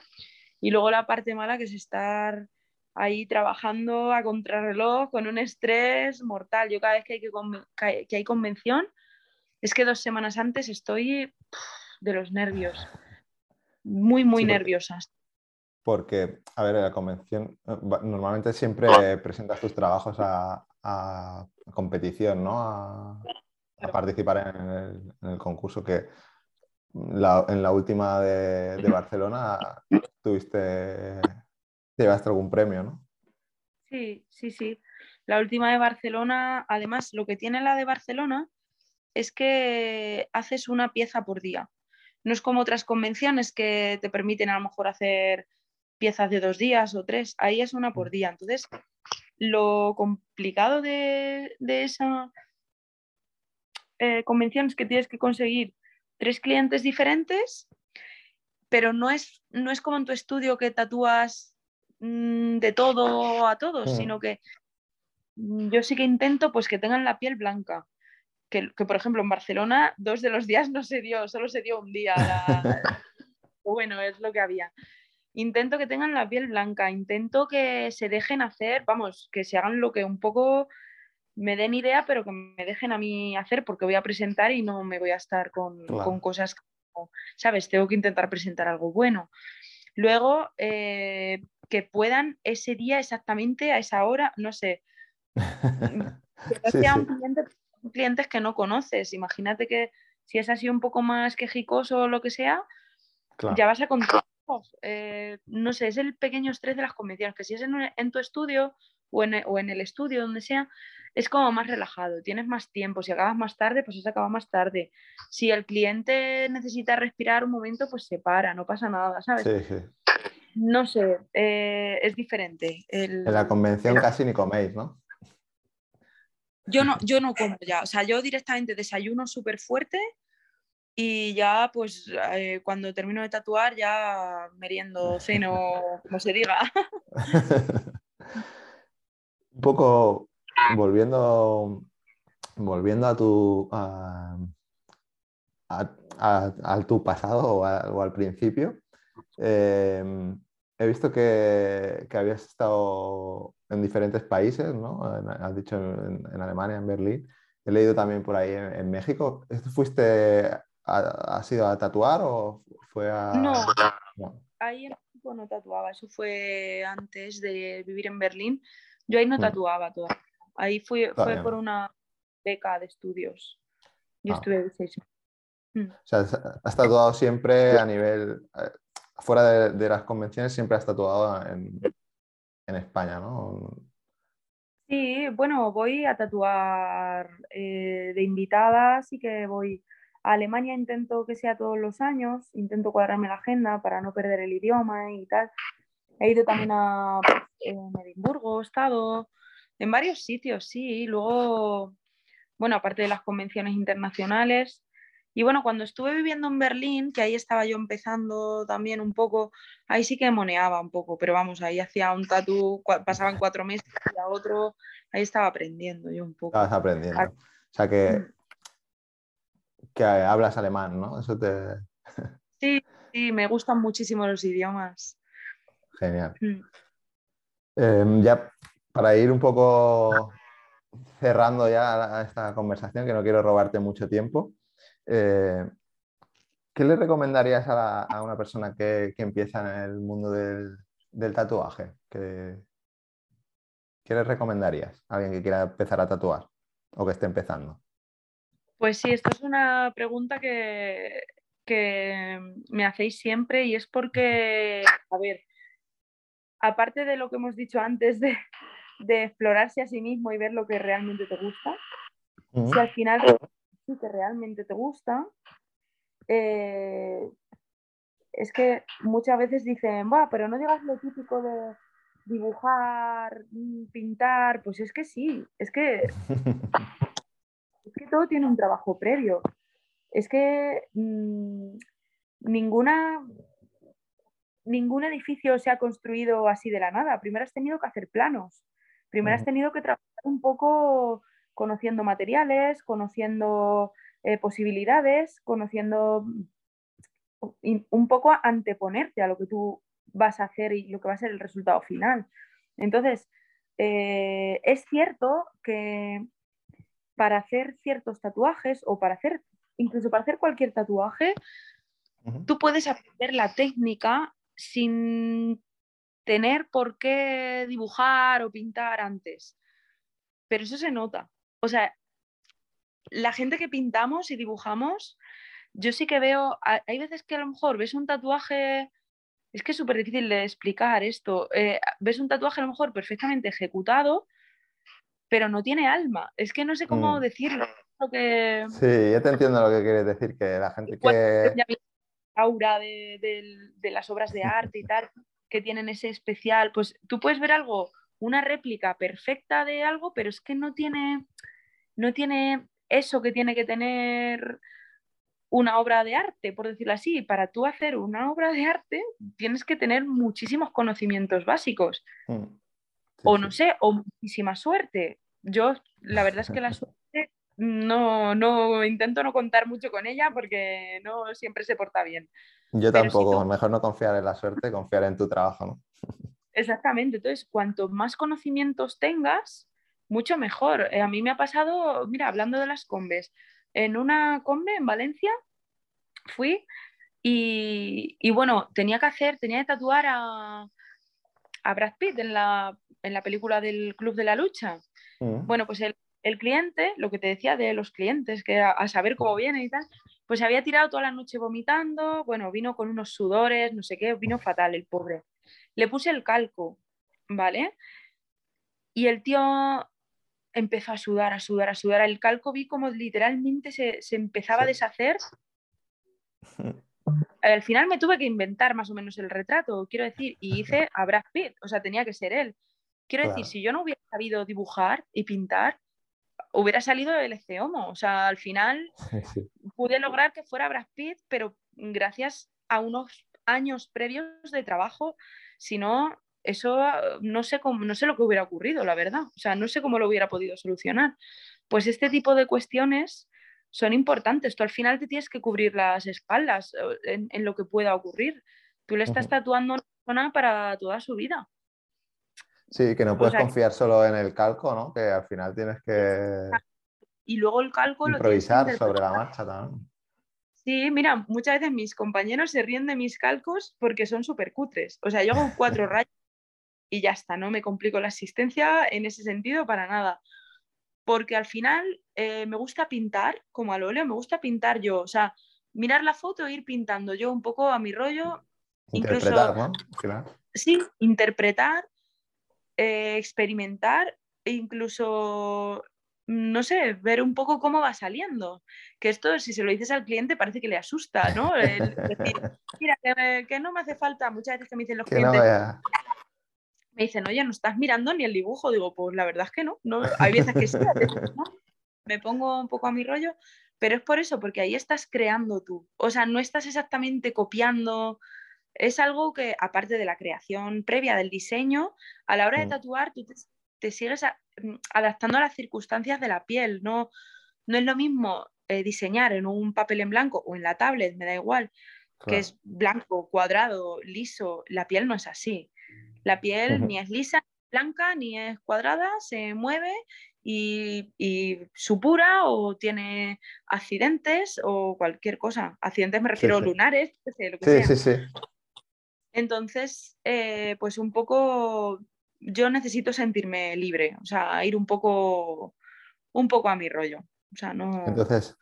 Y luego la parte mala, que es estar ahí trabajando a contrarreloj con un estrés mortal. Yo cada vez que hay, que, hay convención, es que dos semanas antes estoy de los nervios, muy, muy nerviosas. Porque, a ver, la convención, eh, normalmente siempre presentas tus trabajos a, competición, ¿no? A, a participar en el, concurso que en la última de, Barcelona <laughs> tuviste, llevaste algún premio, ¿no? Sí, sí, sí. La última de Barcelona, además, lo que tiene la de Barcelona es que haces una pieza por día. No es como otras convenciones que te permiten a lo mejor hacer piezas de dos días o tres. Ahí es una por mm. día. Entonces, lo complicado de, de esa eh, convenciones que tienes que conseguir tres clientes diferentes, pero no es, no es como en tu estudio que tatúas mm, de todo a todos, sino que yo sí que intento pues que tengan la piel blanca. Que, por ejemplo en Barcelona dos de los días no se dio, solo se dio un día. <laughs> bueno, es lo que había. Intento que tengan la piel blanca, intento que se dejen hacer, vamos, que se hagan lo que un poco me den idea, pero que me dejen a mí hacer porque voy a presentar y no me voy a estar con, cosas, como, ¿sabes? Tengo que intentar presentar algo bueno. Luego, eh, que puedan ese día exactamente a esa hora, no sé, <laughs> clientes que no conoces. Imagínate que si es así un poco más quejicoso o lo que sea, ya vas a contar. Eh, no sé, es el pequeño estrés de las convenciones, que si es en, tu estudio o en, o en el estudio, donde sea, es como más relajado, tienes más tiempo, si acabas más tarde, pues se acaba más tarde. Si el cliente necesita respirar un momento, pues se para, no pasa nada, ¿sabes? Sí, sí. No sé, eh, es diferente. en la convención casi ni coméis, ¿no? Yo no, yo no como ya, o sea, yo directamente desayuno súper fuerte y ya pues eh, cuando termino de tatuar ya meriendo, ceno, como se diga. <laughs> Un poco volviendo, volviendo a tu, a, tu pasado o, al principio, em, he visto que, habías estado en diferentes países, ¿no? Has dicho en, Alemania, en Berlín. He leído también por ahí en, México. ¿Fuiste, a, has ido a tatuar o fue a...? No, ahí en México no tatuaba. Eso fue antes de vivir en Berlín. Yo ahí no mm. tatuaba todavía. Ahí fue por una beca de estudios. Yo ah. estuve seis meses. Mm. O sea, has tatuado siempre a nivel, eh, fuera de, las convenciones, siempre has tatuado en, España, ¿no? Sí, bueno, voy a tatuar eh, de invitada, así que voy a Alemania, intento que sea todos los años, intento cuadrarme la agenda para no perder el idioma y tal. He ido también a Edimburgo, he estado en varios sitios, sí. Luego, bueno, aparte de las convenciones internacionales, y bueno, cuando estuve viviendo en Berlín, que ahí estaba yo empezando también un poco, ahí sí que moneaba un poco, pero vamos, ahí hacía un tatu, pasaban cuatro meses y a otro, ahí estaba aprendiendo yo un poco. Estabas aprendiendo. O sea que, mm. que hablas alemán, ¿no? Eso te... <laughs> Sí, sí, me gustan muchísimo los idiomas. Genial. Mm. Em, ya para ir un poco cerrando ya esta conversación, que no quiero robarte mucho tiempo, eh, ¿qué le recomendarías a, una persona que, empieza en el mundo del, tatuaje? ¿Qué, le recomendarías a alguien que quiera empezar a tatuar o que esté empezando? Pues sí, esta es una pregunta que, que me hacéis siempre y es porque, a ver, aparte de lo que hemos dicho antes de, explorarse a sí mismo y ver lo que realmente te gusta, si al final que realmente te gusta, eh, es que muchas veces dicen, va, pero no digas lo típico de dibujar, pintar, pues es que sí, es que, <laughs> es que todo tiene un trabajo previo. Es que mm, ninguna, ningún edificio se ha construido así de la nada. Primero has tenido que hacer planos, primero has tenido que trabajar un poco conociendo materiales, conociendo eh, posibilidades, conociendo mm, un poco anteponerte a lo que tú vas a hacer y lo que va a ser el resultado final. Entonces, eh, es cierto que para hacer ciertos tatuajes o para hacer, incluso para hacer cualquier tatuaje, tú puedes aprender la técnica sin tener por qué dibujar o pintar antes. Pero eso se nota o sea, la gente que pintamos y dibujamos, yo sí que veo, hay veces que a lo mejor ves un tatuaje, es que es súper difícil de explicar esto, eh, ves un tatuaje a lo mejor perfectamente ejecutado, pero no tiene alma, es que no sé cómo mm. decirlo. Que... Sí, yo te entiendo lo que quieres decir, que la gente que... Aura de, de las obras de arte y tal, que tienen ese especial, pues tú puedes ver algo una réplica perfecta de algo, pero es que no tiene, no tiene eso que tiene que tener una obra de arte, por decirlo así. Para tú hacer una obra de arte tienes que tener muchísimos conocimientos básicos. Mm. o no sé, o muchísima suerte. Yo, la verdad es que la suerte <laughs> no, no intento no contar mucho con ella porque no siempre se porta bien. Yo tampoco, mejor no confiar en la suerte, confiar en tu trabajo, ¿no? <laughs> Exactamente, entonces cuanto más conocimientos tengas, mucho mejor. Eh, a mí me ha pasado, mira, hablando de las combes, en una combe en Valencia fui y, bueno, tenía que hacer, tenía que tatuar a, a Brad Pitt en la, en la, película del Club de la Lucha. Mm. Bueno, pues el, el, cliente, lo que te decía de los clientes, que a, saber cómo vienen y tal, pues se había tirado toda la noche vomitando, bueno, vino con unos sudores, no sé qué, vino fatal el pobre. Le puse el calco, ¿vale? Y el tío empezó a sudar, a sudar, a sudar. El calco vi como literalmente se, empezaba a deshacer. Al final me tuve que inventar más o menos el retrato, quiero decir, y hice <laughs> a Brad Pitt, o sea, tenía que ser él. Quiero decir, si yo no hubiera sabido dibujar y pintar, hubiera salido el Eceomo. O sea, al final <laughs> pude lograr que fuera Brad Pitt, pero gracias a unos años previos de trabajo, si no, eso no sé, cómo, no sé lo que hubiera ocurrido, la verdad. O sea, no sé cómo lo hubiera podido solucionar. Pues este tipo de cuestiones son importantes. Tú al final te tienes que cubrir las espaldas eh, en, lo que pueda ocurrir. Tú le estás tatuando a una persona para toda su vida. Sí, que no puedes confiar solo en el calco, ¿no? Que al final tienes que... Y luego el calco improvisar sobre la marcha también. Sí, mira, muchas veces mis compañeros se ríen de mis calcos porque son súper cutres. O sea, yo hago cuatro <laughs> rayas y ya está, no me complico la asistencia en ese sentido para nada. Porque al final eh, me gusta pintar, como al óleo, me gusta pintar yo. O sea, mirar la foto e ir pintando yo un poco a mi rollo. Interpretar, ¿no? Sí, interpretar, eh, experimentar e incluso no sé, ver un poco cómo va saliendo. Que esto, si se lo dices al cliente, parece que le asusta, ¿no? El decir, <laughs> mira, que, no me hace falta, muchas veces que me dicen los clientes, me dicen, oye, no estás mirando ni el dibujo. Digo, pues la verdad es que no, no hay veces que sí, ¿no? me pongo un poco a mi rollo, pero es por eso, porque ahí estás creando tú. O sea, no estás exactamente copiando. Es algo que, aparte de la creación previa del diseño, a la hora de mm. tatuar, tú te, sigues Mm, adaptando a las circunstancias de la piel. No, no es lo mismo eh, diseñar en un papel en blanco o en la tablet, me da igual, que es blanco, cuadrado, liso. La piel no es así. La piel ni es lisa, ni blanca, ni es cuadrada, se mueve y, supura o tiene accidentes o cualquier cosa. Accidentes me refiero a lunares, lo que sí, Sí, Entonces, eh, pues un poco yo necesito sentirme libre, o sea, ir un poco, un poco a mi rollo. O sea, no... Entonces,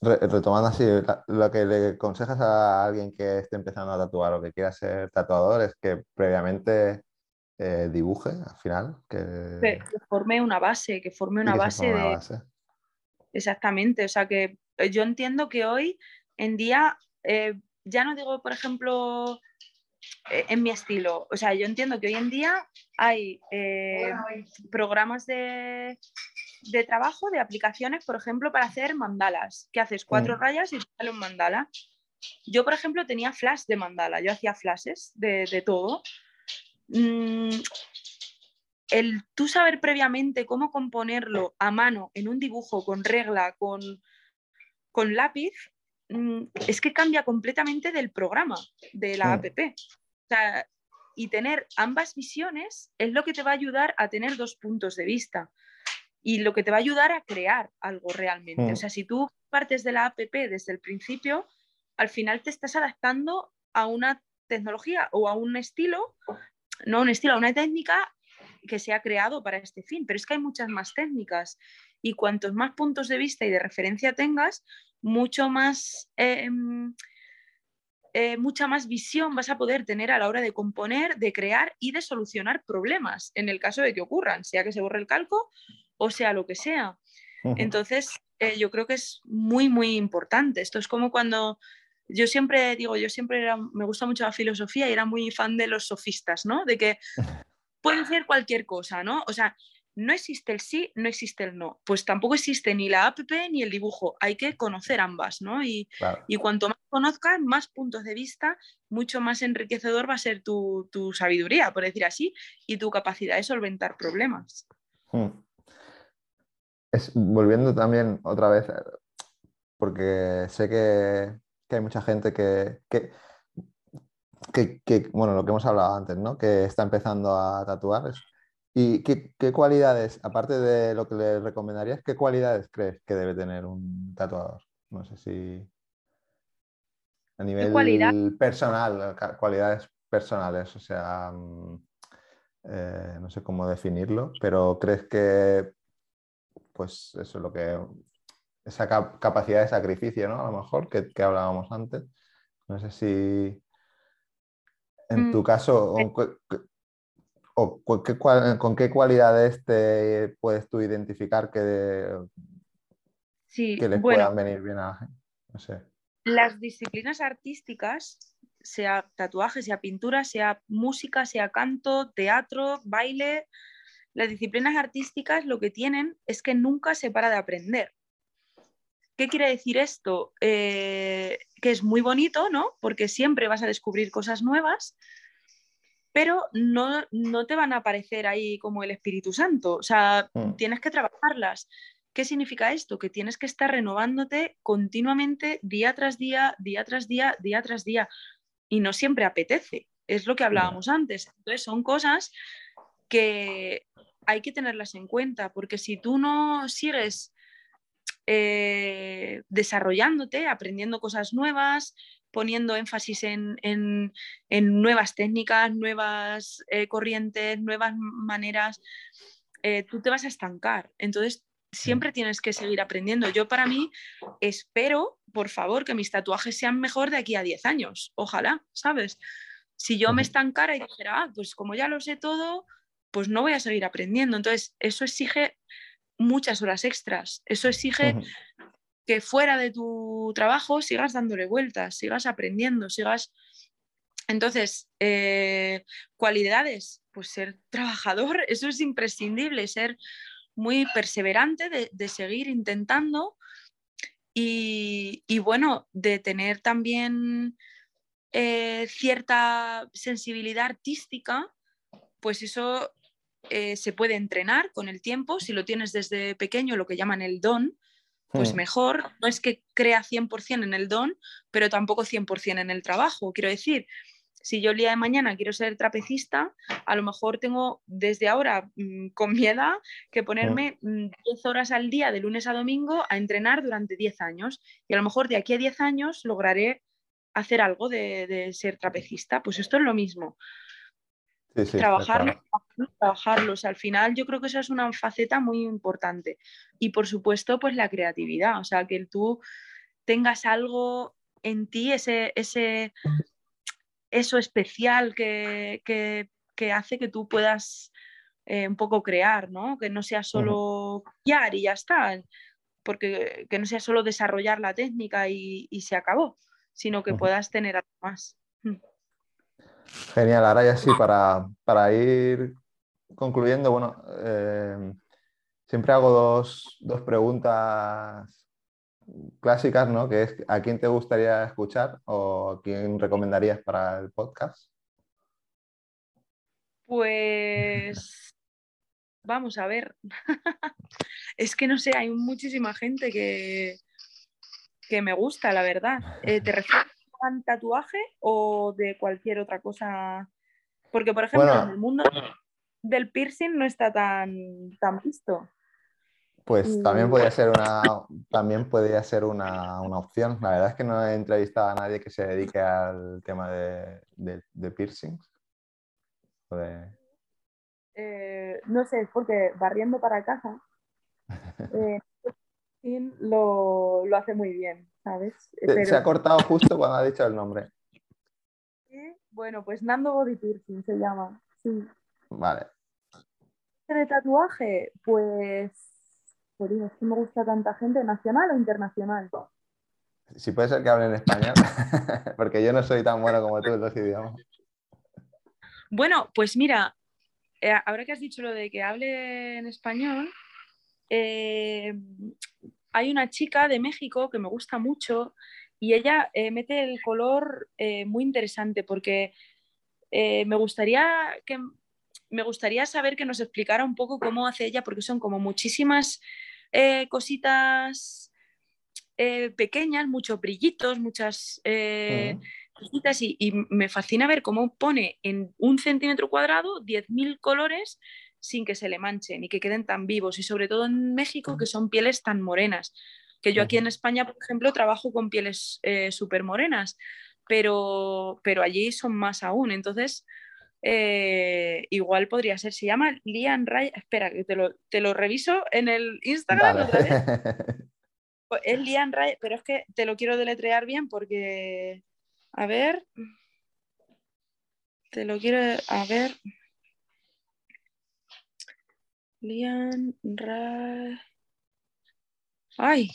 retomando así, lo que le aconsejas a alguien que esté empezando a tatuar o que quiera ser tatuador es que previamente eh, dibuje al final. Que... que... forme una base, que forme una, base, de... Exactamente, o sea que eh, yo entiendo que hoy en día, eh, ya no digo, por ejemplo, en mi estilo. O sea, yo entiendo que hoy en día hay eh, programas de, trabajo, de aplicaciones, por ejemplo, para hacer mandalas, que haces cuatro mm. rayas y sale un mandala. Yo, por ejemplo, tenía flash de mandala, yo hacía flashes de, todo. Mm, el tú saber previamente cómo componerlo a mano en un dibujo con regla, con, con lápiz, es que cambia completamente del programa, de la app y tener ambas visiones es lo que te va a ayudar a tener dos puntos de vista y lo que te va a ayudar a crear algo realmente. O mm. sea, si tú partes de la app desde el principio, al final te estás adaptando a una tecnología o a un estilo, no a un estilo, a una técnica que se ha creado para este fin, pero es que hay muchas más técnicas y cuantos más puntos de vista y de referencia tengas, mucho más em, eh, mucha más visión vas a poder tener a la hora de componer, de crear y de solucionar problemas en el caso de que ocurran, sea que se borre el calco o sea lo que sea. Entonces, eh, yo creo que es muy, muy importante. Esto es como cuando yo siempre digo, yo siempre me gusta mucho la filosofía y era muy fan de los sofistas, ¿no? De que puede ser cualquier cosa, ¿no? O sea, no existe el sí, no existe el no. Pues tampoco existe ni la app ni el dibujo. Hay que conocer ambas, ¿no? Y, cuanto más conozcas, más puntos de vista, mucho más enriquecedor va a ser tu, sabiduría, por decir así, y tu capacidad de solventar problemas. Hmm. Es, volviendo también otra vez, porque sé que, hay mucha gente que, que, bueno, lo que hemos hablado antes, ¿no? Que está empezando a tatuar. ¿Y qué, cualidades, aparte de lo que le recomendarías, qué cualidades crees que debe tener un tatuador? No sé si a nivel personal, cualidades personales, o sea, mm, eh, no sé cómo definirlo, pero crees que, pues eso es lo que, esa capacidad de sacrificio, ¿no? A lo mejor, que, hablábamos antes. No sé si en tu mm, ¿Con qué cualidades te puedes tú identificar que, sí, que les puedan venir bien a no sé. Las disciplinas artísticas, sea tatuaje, sea pintura, sea música, sea canto, teatro, baile, las disciplinas artísticas lo que tienen es que nunca se para de aprender. ¿Qué quiere decir esto? Eh, que es muy bonito, ¿no? Porque siempre vas a descubrir cosas nuevas, pero no, no te van a aparecer ahí como el Espíritu Santo. O sea, mm. tienes que trabajarlas. ¿Qué significa esto? Que tienes que estar renovándote continuamente día tras día, día tras día, día tras día. Y no siempre apetece. Es lo que hablábamos antes. Entonces son cosas que hay que tenerlas en cuenta, porque si tú no sigues eh, desarrollándote, aprendiendo cosas nuevas, poniendo énfasis en, nuevas técnicas, nuevas eh, corrientes, nuevas maneras, eh, tú te vas a estancar. Entonces, siempre tienes que seguir aprendiendo. Yo para mí espero, por favor, que mis tatuajes sean mejor de aquí a 10 años. Ojalá, ¿sabes? Si yo me estancara y dijera, ah, pues como ya lo sé todo, pues no voy a seguir aprendiendo. Entonces, eso exige muchas horas extras. Eso exige que fuera de tu trabajo sigas dándole vueltas, sigas aprendiendo, sigas... Entonces, eh, cualidades, pues ser trabajador, <laughs> eso es imprescindible, ser muy perseverante, de, seguir intentando y, bueno, de tener también eh, cierta sensibilidad artística, pues eso eh, se puede entrenar con el tiempo. Si lo tienes desde pequeño, lo que llaman el don, pues hmm. mejor. No es que crea 100% en el don, pero tampoco 100% en el trabajo. Quiero decir, si yo el día de mañana quiero ser trapecista, a lo mejor tengo desde ahora, mm, con mi edad, que ponerme 10 mm, horas al día de lunes a domingo a entrenar durante 10 años. Y a lo mejor de aquí a 10 años lograré hacer algo de, ser trapecista. Pues esto es lo mismo. Trabajarlo, trabajarlo. al final yo creo que esa es una faceta muy importante. Y por supuesto, pues la creatividad. O sea, que tú tengas algo en ti, ese, ese eso especial que, hace que tú puedas eh, un poco crear, ¿no? Que no sea solo copiar y ya está, porque que no sea solo desarrollar la técnica y, se acabó, sino que puedas tener algo más. Genial, ahora ya sí, para, ir concluyendo, bueno, eh, siempre hago dos, dos preguntas clásicas, ¿no? Que es ¿a quién te gustaría escuchar o a quién recomendarías para el podcast? Pues vamos a ver. <laughs> es que no sé, hay muchísima gente que, que me gusta, la verdad. Eh, ¿Te refieres a tatuaje o de cualquier otra cosa? Porque, por ejemplo, en el mundo del piercing no está tan, tan visto. Pues también podría ser una, también podría ser una, opción. La verdad es que no he entrevistado a nadie que se dedique al tema de, de, piercings. Eh, no sé, porque barriendo para casa <laughs> eh, lo, lo, hace muy bien, ¿sabes? Se ha cortado justo cuando ha dicho el nombre. Sí, bueno, pues Nando Body Piercing se llama. Sí. Vale. ¿De tatuaje? Pues es que me gusta tanta gente, nacional o internacional. Si puede ser que hable en español, <laughs> porque yo no soy tan bueno como tú en los idiomas. Bueno, pues mira, eh, ahora que has dicho lo de que hable en español, eh, hay una chica de México que me gusta mucho y ella eh, mete el color muy interesante porque me gustaría que me gustaría saber que nos explicara un poco cómo hace ella, porque son como muchísimas eh, cositas eh, pequeñas, muchos brillitos, muchas eh, cositas y, me fascina ver cómo pone en un centímetro cuadrado 10.000 colores sin que se le manchen y que queden tan vivos y sobre todo en México que son pieles tan morenas que yo aquí en España, por ejemplo, trabajo con pieles súper morenas, pero, pero allí son más aún. Entonces, eh, igual podría ser, se llama Lian Ray, espera, que te lo, te lo reviso en el Instagram <laughs> pues es Lian Ray, pero es que te lo quiero deletrear bien porque, a ver, te lo quiero, a ver, Lian Raya. Ay,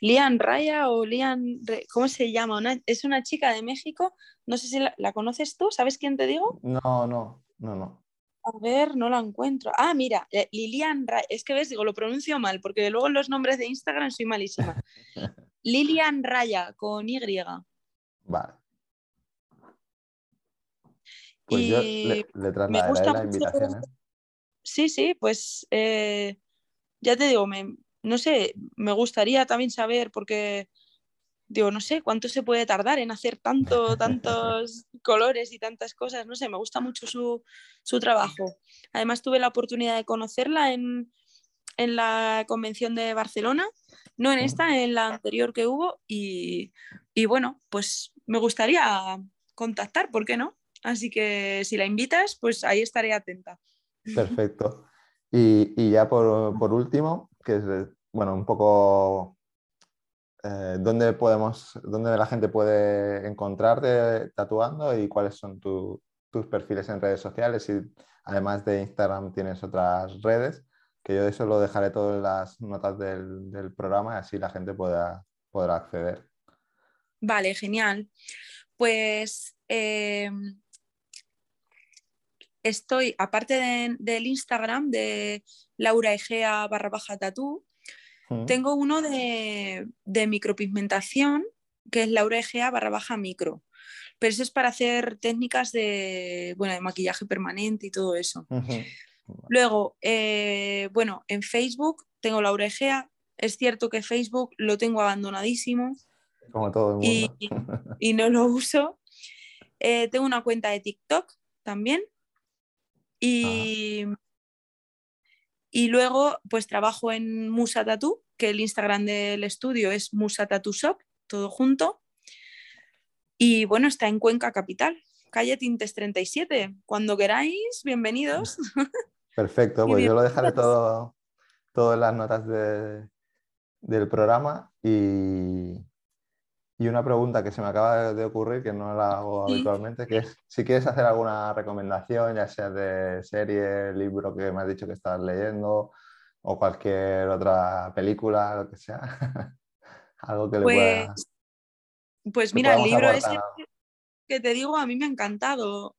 Lian Raya o Lian. ¿Cómo se llama? es una chica de México. No sé si la, conoces tú. ¿Sabes quién te digo? No, no, no, no. A ver, no la encuentro. Ah, mira, eh, Lilian Raya. Es que ves, digo, lo pronuncio mal, porque luego los nombres de Instagram soy malísima. <laughs> Lilian Raya, con Y. Vale. Pues yo le, le trasladaré la invitación. ¿eh? Sí, sí, pues eh, ya te digo, me, no sé, me gustaría también saber, porque digo, no sé cuánto se puede tardar en hacer tanto, tantos <laughs> colores y tantas cosas, no sé, me gusta mucho su, trabajo. Además tuve la oportunidad de conocerla en, en, la convención de Barcelona, no en esta, en la anterior que hubo, y, y bueno, pues me gustaría contactar, ¿por qué no? Así que si la invitas, pues ahí estaré atenta. Perfecto. Y, ya por, último, que es, bueno, un poco eh, dónde podemos, dónde la gente puede encontrarte tatuando y cuáles son tus perfiles en redes sociales. Y además de Instagram tienes otras redes, que yo eso lo dejaré todo en las notas del, programa y así la gente pueda, podrá acceder. Vale, genial. Pues em, estoy, aparte del Instagram de Laura Egea barra baja tatú, tengo uno de, micropigmentación que es Laura Egea barra baja micro. Pero eso es para hacer técnicas de, bueno, de maquillaje permanente y todo eso. Luego, eh, bueno, en Facebook tengo Laura Egea. Es cierto que Facebook lo tengo abandonadísimo. Como todo el mundo. <laughs> Y, no lo uso. Eh, tengo una cuenta de TikTok también, y, y luego, pues trabajo en Musa Tattoo, que el Instagram del estudio es Musa Tattoo Shop, todo junto. Y bueno, está en Cuenca Capital, calle Tintes 37. Cuando queráis, bienvenidos. <laughs> Perfecto, <laughs> pues yo lo dejaré todo, en las notas de, del programa y, y una pregunta que se me acaba de ocurrir, que no la hago habitualmente, que es si quieres hacer alguna recomendación, ya sea de serie, libro que me has dicho que estás leyendo o cualquier otra película, lo que sea. <laughs> Algo que le pueda... Pues, pues mira, el libro ese que te digo a mí me ha encantado.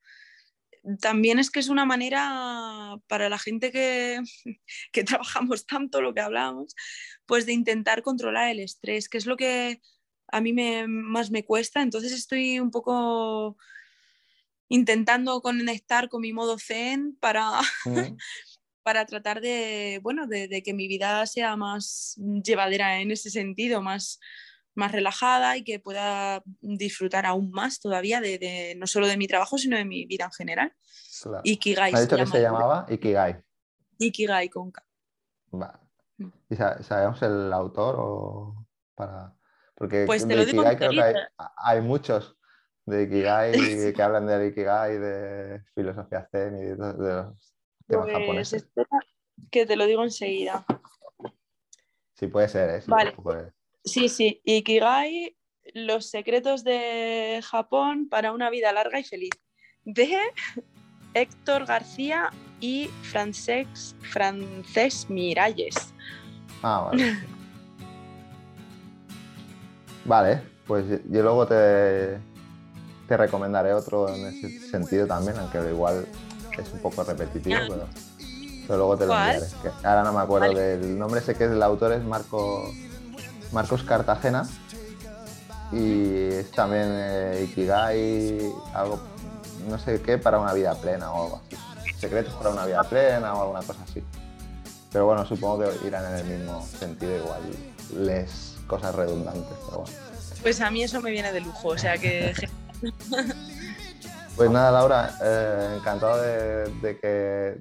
También es que es una manera para la gente que, <laughs> que trabajamos tanto, lo que hablamos, pues de intentar controlar el estrés, que es lo que a mí me, más me cuesta, entonces estoy un poco intentando conectar con mi modo zen para, <laughs> para tratar de, bueno, de, que mi vida sea más llevadera en ese sentido, más, más relajada y que pueda disfrutar aún más todavía de, no solo de mi trabajo, sino de mi vida en general. Ikigai. ¿Me ha dicho que se llamaba Ikigai? Ikigai con mm. ¿Y sabemos el autor o para...? Porque pues de Ikigai creo que hay, muchos de Ikigai <laughs> que hablan del Ikigai, de filosofía zen y de, los temas pues japoneses. que te lo digo enseguida. Sí, puede ser, ¿eh? Sí, sí, Ikigai, los secretos de Japón para una vida larga y feliz. De Héctor García y Francesc, Francés Miralles. Ah, vale. <laughs> Vale, pues yo luego te, te recomendaré otro en ese sentido también, aunque igual es un poco repetitivo, pero, luego te lo enviaré. ahora no me acuerdo del nombre, sé que el autor es Marco, Marcos Cartagena y es también eh, Ikigai, algo, no sé qué, para una vida plena o algo así. Secretos para una vida plena o alguna cosa así. Pero bueno, supongo que irán en el mismo sentido igual. Les cosas redundantes. Pues a mí eso me viene de lujo, o sea que... <laughs> Pues nada, Laura, eh, encantado de, que,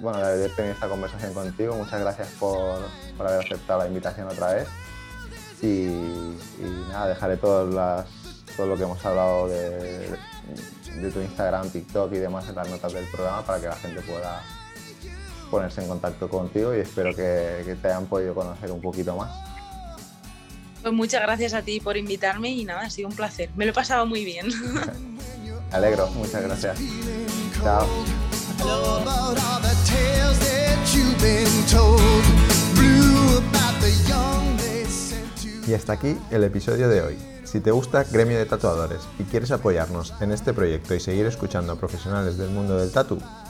bueno, de haber tenido esta conversación contigo. Muchas gracias por, haber aceptado la invitación otra vez. Y, nada, dejaré todas las, todo lo que hemos hablado de, tu Instagram, TikTok y demás en las notas del programa para que la gente pueda ponerse en contacto contigo y espero que, que te hayan podido conocer un poquito más. Pues muchas gracias a ti por invitarme y nada, ha sido un placer. Me lo he pasado muy bien. <laughs> alegro, muchas gracias. Chao. Y hasta aquí el episodio de hoy. Si te gusta Gremio de Tatuadores y quieres apoyarnos en este proyecto y seguir escuchando a profesionales del mundo del tatu,